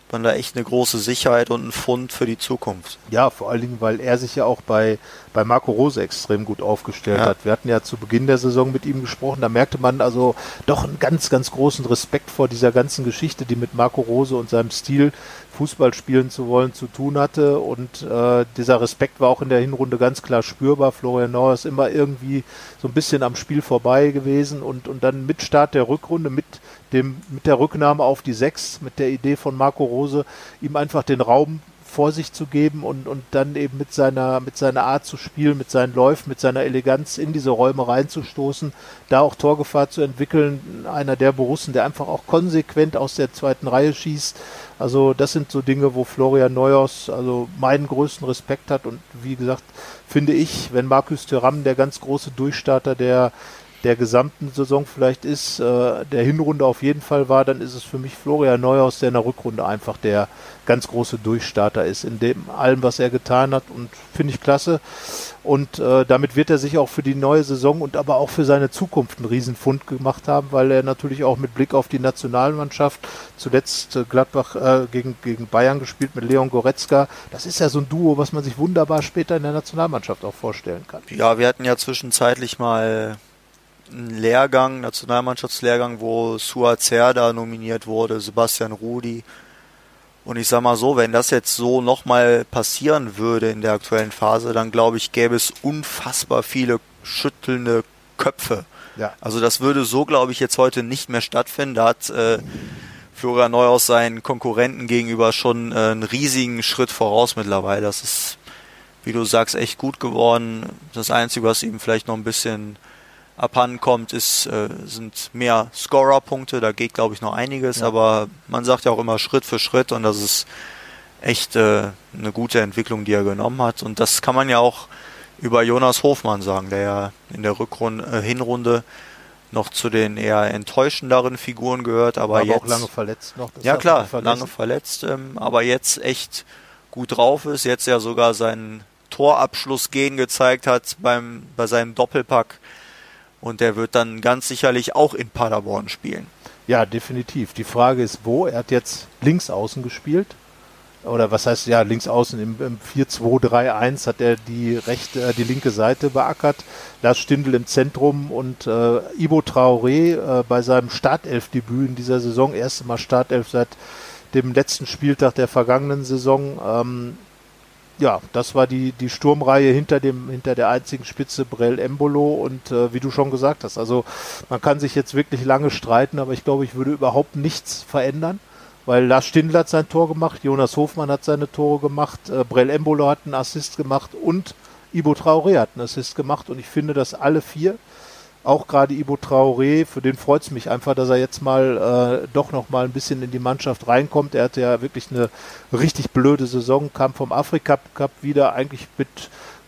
C: dann da echt eine große Sicherheit und ein Fund für die Zukunft.
B: Ja, vor allen Dingen, weil er sich ja auch bei, bei Marco Rose extrem gut aufgestellt ja. hat. Wir hatten ja zu Beginn der Saison mit ihm gesprochen, da merkte man also doch einen ganz, ganz großen Respekt vor dieser ganzen Geschichte, die mit Marco Rose und seinem Stil Fußball spielen zu wollen zu tun hatte. Und äh, dieser Respekt war auch in der Hinrunde ganz klar spürbar. Florian Neuer ist immer irgendwie so ein bisschen am Spiel vorbei gewesen und, und dann mit Start der Rückrunde, mit dem, mit der Rücknahme auf die Sechs, mit der Idee von Marco Rose, ihm einfach den Raum vor sich zu geben und, und dann eben mit seiner, mit seiner Art zu spielen, mit seinen Läufen, mit seiner Eleganz in diese Räume reinzustoßen, da auch Torgefahr zu entwickeln. Einer der Borussen, der einfach auch konsequent aus der zweiten Reihe schießt. Also das sind so Dinge, wo Florian Neuhaus also meinen größten Respekt hat und wie gesagt, finde ich, wenn Markus Thuram der ganz große Durchstarter der der gesamten Saison vielleicht ist, äh, der Hinrunde auf jeden Fall war, dann ist es für mich Florian Neuhaus, der in der Rückrunde einfach der ganz große Durchstarter ist in dem allem, was er getan hat und finde ich klasse. Und äh, damit wird er sich auch für die neue Saison und aber auch für seine Zukunft einen Riesenfund gemacht haben, weil er natürlich auch mit Blick auf die Nationalmannschaft zuletzt äh, Gladbach äh, gegen, gegen Bayern gespielt mit Leon Goretzka. Das ist ja so ein Duo, was man sich wunderbar später in der Nationalmannschaft auch vorstellen kann.
C: Ja, wir hatten ja zwischenzeitlich mal einen Lehrgang, Nationalmannschaftslehrgang, wo Suat Zerda nominiert wurde, Sebastian Rudi. Und ich sag mal so, wenn das jetzt so nochmal passieren würde in der aktuellen Phase, dann glaube ich, gäbe es unfassbar viele schüttelnde Köpfe. Ja. Also das würde so, glaube ich, jetzt heute nicht mehr stattfinden. Da hat äh, Florian Neuhaus seinen Konkurrenten gegenüber schon äh, einen riesigen Schritt voraus mittlerweile. Das ist, wie du sagst, echt gut geworden. Das Einzige, was ihm vielleicht noch ein bisschen abhanden kommt, ist, äh, sind mehr Scorer-Punkte. Da geht, glaube ich, noch einiges. Ja. Aber man sagt ja auch immer Schritt für Schritt und das ist echt äh, eine gute Entwicklung, die er genommen hat. Und das kann man ja auch über Jonas Hofmann sagen, der ja in der Rückrunde, äh, Hinrunde noch zu den eher enttäuschenderen Figuren gehört, aber, aber jetzt
B: auch lange verletzt noch.
C: ja klar, lange verletzt, ähm, aber jetzt echt gut drauf ist, jetzt ja sogar seinen Torabschluss gehen gezeigt hat beim bei seinem Doppelpack und der wird dann ganz sicherlich auch in Paderborn spielen.
B: Ja, definitiv. Die Frage ist, wo? Er hat jetzt links außen gespielt oder was heißt ja links außen im, im 4-2-3-1 hat er die rechte, äh, die linke Seite beackert. Lars Stindl im Zentrum und äh, Ibo Traoré äh, bei seinem Startelfdebüt in dieser Saison, erste Mal Startelf seit dem letzten Spieltag der vergangenen Saison. Ähm, ja, das war die, die Sturmreihe hinter dem, hinter der einzigen Spitze Brell Embolo und äh, wie du schon gesagt hast, also man kann sich jetzt wirklich lange streiten, aber ich glaube, ich würde überhaupt nichts verändern weil Lars Stindl hat sein Tor gemacht, Jonas Hofmann hat seine Tore gemacht, äh, Brell Embolo hat einen Assist gemacht und Ibo Traoré hat einen Assist gemacht und ich finde, dass alle vier, auch gerade Ibo Traoré, für den freut es mich einfach, dass er jetzt mal äh, doch noch mal ein bisschen in die Mannschaft reinkommt. Er hatte ja wirklich eine richtig blöde Saison, kam vom Afrika Cup wieder eigentlich mit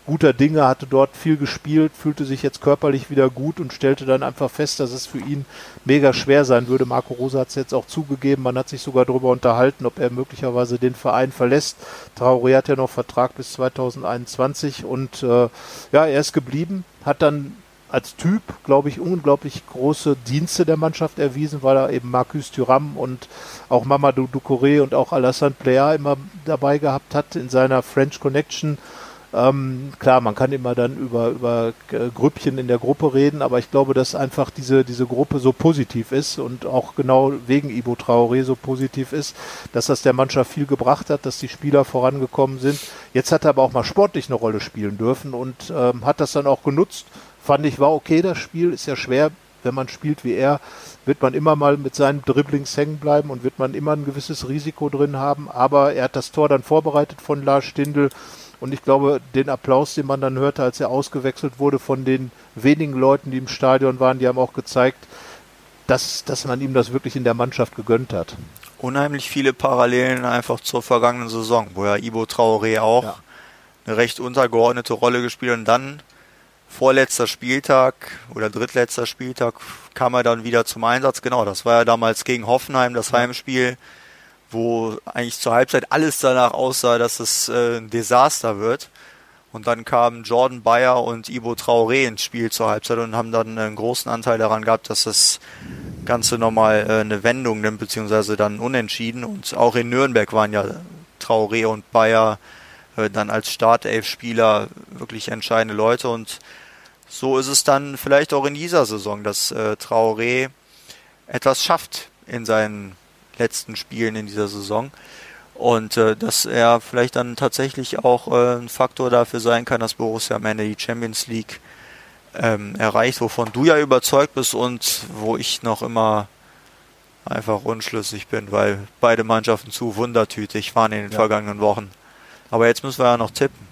B: guter Dinge, hatte dort viel gespielt, fühlte sich jetzt körperlich wieder gut und stellte dann einfach fest, dass es für ihn mega schwer sein würde. Marco Rosa hat es jetzt auch zugegeben, man hat sich sogar darüber unterhalten, ob er möglicherweise den Verein verlässt. Traoré hat ja noch Vertrag bis 2021 und äh, ja, er ist geblieben, hat dann als Typ, glaube ich, unglaublich große Dienste der Mannschaft erwiesen, weil er eben Marcus Thuram und auch Mamadou Ducouré und auch Alassane Plea immer dabei gehabt hat in seiner French Connection ähm, klar, man kann immer dann über, über äh, Grüppchen in der Gruppe reden, aber ich glaube, dass einfach diese, diese Gruppe so positiv ist und auch genau wegen Ibo Traoré so positiv ist, dass das der Mannschaft viel gebracht hat, dass die Spieler vorangekommen sind. Jetzt hat er aber auch mal sportlich eine Rolle spielen dürfen und ähm, hat das dann auch genutzt. Fand ich, war okay, das Spiel ist ja schwer, wenn man spielt wie er, wird man immer mal mit seinen Dribblings hängen bleiben und wird man immer ein gewisses Risiko drin haben. Aber er hat das Tor dann vorbereitet von Lars Stindl und ich glaube, den Applaus, den man dann hörte, als er ausgewechselt wurde von den wenigen Leuten, die im Stadion waren, die haben auch gezeigt, dass, dass man ihm das wirklich in der Mannschaft gegönnt hat.
C: Unheimlich viele Parallelen einfach zur vergangenen Saison, wo ja Ibo Traoré auch ja. eine recht untergeordnete Rolle gespielt hat und dann vorletzter Spieltag oder drittletzter Spieltag kam er dann wieder zum Einsatz. Genau, das war ja damals gegen Hoffenheim das Heimspiel wo eigentlich zur Halbzeit alles danach aussah, dass es äh, ein Desaster wird. Und dann kamen Jordan Bayer und Ibo Traoré ins Spiel zur Halbzeit und haben dann einen großen Anteil daran gehabt, dass das Ganze nochmal äh, eine Wendung nimmt, beziehungsweise dann unentschieden. Und auch in Nürnberg waren ja Traoré und Bayer äh, dann als Startelf-Spieler wirklich entscheidende Leute. Und so ist es dann vielleicht auch in dieser Saison, dass äh, Traoré etwas schafft in seinen letzten Spielen in dieser Saison. Und äh, dass er vielleicht dann tatsächlich auch äh, ein Faktor dafür sein kann, dass Borussia am Ende die Champions League ähm, erreicht, wovon du ja überzeugt bist und wo ich noch immer einfach unschlüssig bin, weil beide Mannschaften zu wundertütig waren in den ja. vergangenen Wochen. Aber jetzt müssen wir ja noch tippen.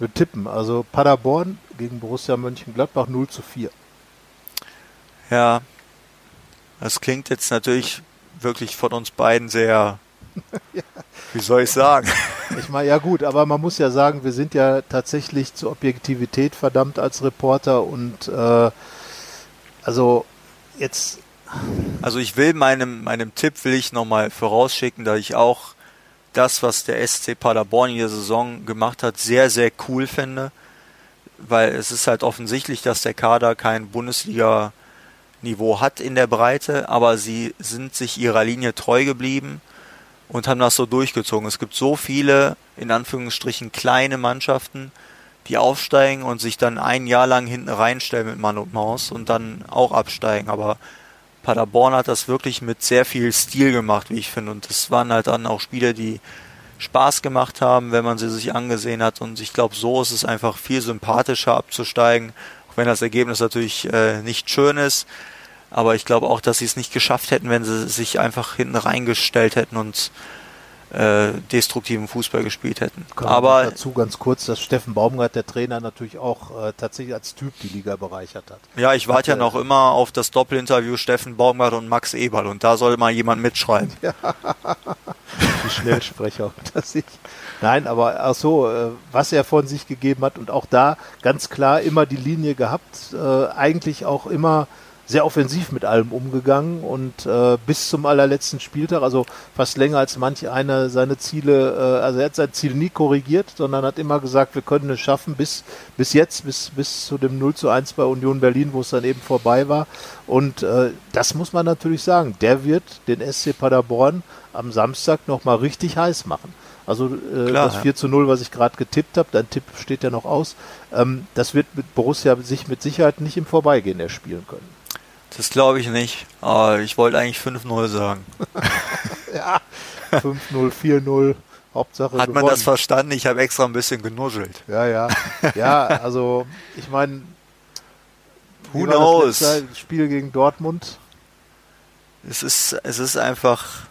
B: Wir tippen, also Paderborn gegen Borussia Mönchengladbach 0 zu 4.
C: Ja, das klingt jetzt natürlich wirklich von uns beiden sehr, [laughs] ja. wie soll ich sagen?
B: Ich meine, ja gut, aber man muss ja sagen, wir sind ja tatsächlich zur Objektivität verdammt als Reporter und äh, also jetzt.
C: Also ich will meinem, meinem Tipp will ich nochmal vorausschicken, dass ich auch das, was der SC Paderborn in der Saison gemacht hat, sehr, sehr cool finde. Weil es ist halt offensichtlich, dass der Kader kein Bundesliga Niveau hat in der Breite, aber sie sind sich ihrer Linie treu geblieben und haben das so durchgezogen. Es gibt so viele, in Anführungsstrichen, kleine Mannschaften, die aufsteigen und sich dann ein Jahr lang hinten reinstellen mit Mann und Maus und dann auch absteigen. Aber Paderborn hat das wirklich mit sehr viel Stil gemacht, wie ich finde. Und das waren halt dann auch Spiele, die Spaß gemacht haben, wenn man sie sich angesehen hat. Und ich glaube, so ist es einfach viel sympathischer abzusteigen, auch wenn das Ergebnis natürlich äh, nicht schön ist. Aber ich glaube auch, dass sie es nicht geschafft hätten, wenn sie sich einfach hinten reingestellt hätten und äh, destruktiven Fußball gespielt hätten. Aber
B: dazu ganz kurz, dass Steffen Baumgart, der Trainer, natürlich auch äh, tatsächlich als Typ die Liga bereichert hat.
C: ja, ich warte ja noch immer auf das Doppelinterview Steffen Baumgart und Max Eberl und da soll mal jemand mitschreiben. [laughs]
B: die Schnellsprecher unter sich. Nein, aber ach so, äh, was er von sich gegeben hat und auch da ganz klar immer die Linie gehabt, äh, eigentlich auch immer sehr offensiv mit allem umgegangen und äh, bis zum allerletzten Spieltag, also fast länger als manch einer seine Ziele, äh, also er hat sein Ziel nie korrigiert, sondern hat immer gesagt, wir können es schaffen bis, bis jetzt, bis, bis zu dem 0 zu 1 bei Union Berlin, wo es dann eben vorbei war. Und äh, das muss man natürlich sagen, der wird den SC Paderborn am Samstag nochmal richtig heiß machen. Also äh,
C: Klar,
B: das
C: ja.
B: 4 zu 0, was ich gerade getippt habe, dein Tipp steht ja noch aus, ähm, das wird mit Borussia sich mit Sicherheit nicht im Vorbeigehen erspielen können.
C: Das glaube ich nicht. Aber ich wollte eigentlich 5-0 sagen. [laughs]
B: Ja, 5-0, 4-0, Hauptsache
C: Hat man
B: gewonnen.
C: das verstanden? Ich habe extra ein bisschen genuschelt.
B: Ja, ja. Ja, [laughs] also ich meine,
C: Who knows?
B: das Spiel gegen Dortmund.
C: Es ist, es ist einfach.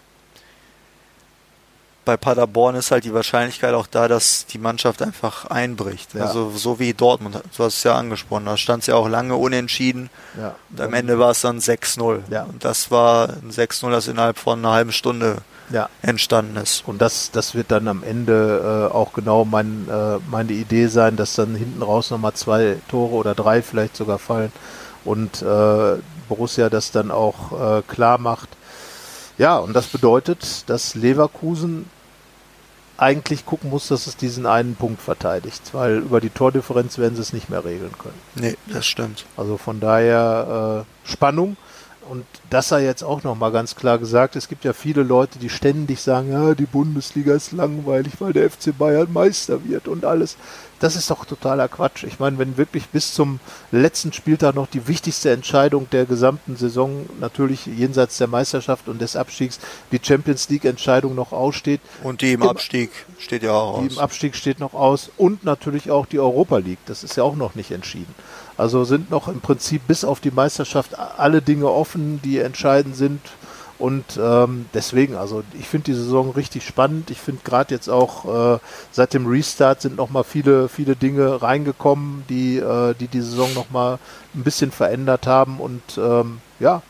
C: Bei Paderborn ist halt die Wahrscheinlichkeit auch da, dass die Mannschaft einfach einbricht.
B: Ja.
C: Also so wie Dortmund, du hast es ja angesprochen, da stand es ja auch lange unentschieden.
B: Ja,
C: Und am Ende war es dann 6-0.
B: Ja.
C: Und das war ein 6-0, das innerhalb von einer halben Stunde
B: ja.
C: entstanden ist.
B: Und das, das wird dann am Ende äh, auch genau mein, äh, meine Idee sein, dass dann hinten raus nochmal zwei Tore oder drei vielleicht sogar fallen und äh, Borussia das dann auch äh, klar macht. Ja, und das bedeutet, dass Leverkusen eigentlich gucken muss, dass es diesen einen Punkt verteidigt, weil über die Tordifferenz werden sie es nicht mehr regeln können.
C: Nee, das stimmt.
B: Also von daher äh, Spannung. Und das sei jetzt auch nochmal ganz klar gesagt. Es gibt ja viele Leute, die ständig sagen, ja, die Bundesliga ist langweilig, weil der FC Bayern Meister wird und alles. Das ist doch totaler Quatsch. Ich meine, wenn wirklich bis zum letzten Spieltag noch die wichtigste Entscheidung der gesamten Saison, natürlich jenseits der Meisterschaft und des Abstiegs, die Champions League Entscheidung noch aussteht,
C: Und die im
B: Im-
C: Abstieg steht ja auch
B: die
C: aus.
B: im Abstieg steht noch aus und natürlich auch die Europa League. Das ist ja auch noch nicht entschieden. Also sind noch im Prinzip bis auf die Meisterschaft alle Dinge offen, die entscheidend sind. Und ähm, deswegen, also ich finde die Saison richtig spannend. Ich finde gerade jetzt auch äh, seit dem Restart sind noch mal viele, viele Dinge reingekommen, die äh, die, die Saison noch mal ein bisschen verändert haben. Und ähm, ja,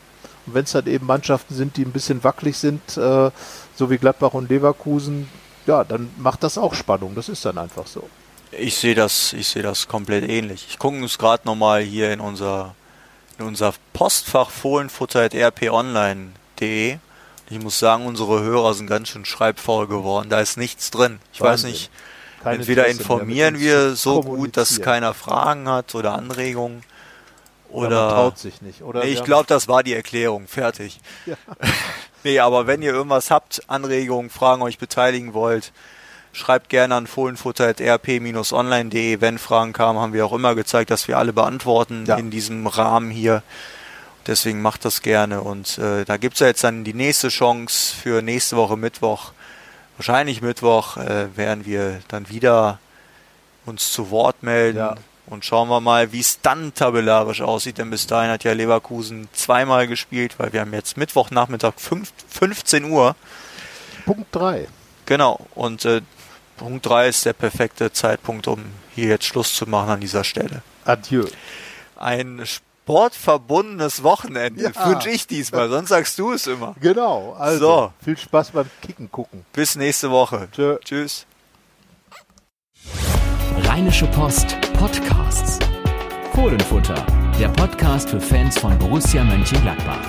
B: und wenn es halt eben Mannschaften sind, die ein bisschen wackelig sind, äh, so wie Gladbach und Leverkusen, ja, dann macht das auch Spannung. Das ist dann einfach so.
C: Ich sehe das, ich sehe das komplett ähnlich. Ich gucke uns gerade nochmal hier in unser, in unser Postfach fohlenfutter.rponline.de. Ich muss sagen, unsere Hörer sind ganz schön schreibfaul geworden. Da ist nichts drin. Ich weiß
B: Wahnsinn.
C: nicht,
B: Kein
C: entweder
B: mehr,
C: informieren wir so gut, dass keiner Fragen hat oder Anregungen.
B: Oder, man traut sich nicht. Oder
C: nee, ich glaube, das war die Erklärung. Fertig. [laughs]
B: Ja. [laughs]
C: nee, aber wenn ihr irgendwas habt, Anregungen, Fragen, euch beteiligen wollt, schreibt gerne an fohlenfutter.rp-online.de. Wenn Fragen kamen, haben wir auch immer gezeigt, dass wir alle beantworten
B: Ja.
C: in diesem Rahmen hier. Deswegen macht das gerne. Und äh, da gibt's ja jetzt dann die nächste Chance für nächste Woche Mittwoch. Wahrscheinlich Mittwoch äh, werden wir dann wieder uns zu Wort melden.
B: Ja.
C: Und schauen wir mal, wie es dann tabellarisch aussieht. Denn bis dahin hat ja Leverkusen zweimal gespielt, weil wir haben jetzt Mittwochnachmittag fünf, 15 Uhr.
B: Punkt 3.
C: Genau. Und äh, Punkt 3 ist der perfekte Zeitpunkt, um hier jetzt Schluss zu machen an dieser Stelle.
B: Adieu.
C: Ein sportverbundenes Wochenende
B: Ja.
C: wünsche ich diesmal, sonst sagst du es immer.
B: Genau. Also,
C: So.
B: viel Spaß beim Kicken gucken.
C: Bis nächste Woche.
B: Tschö.
C: Tschüss.
A: Rheinische Post Podcasts. Fohlenfutter, der Podcast für Fans von Borussia Mönchengladbach.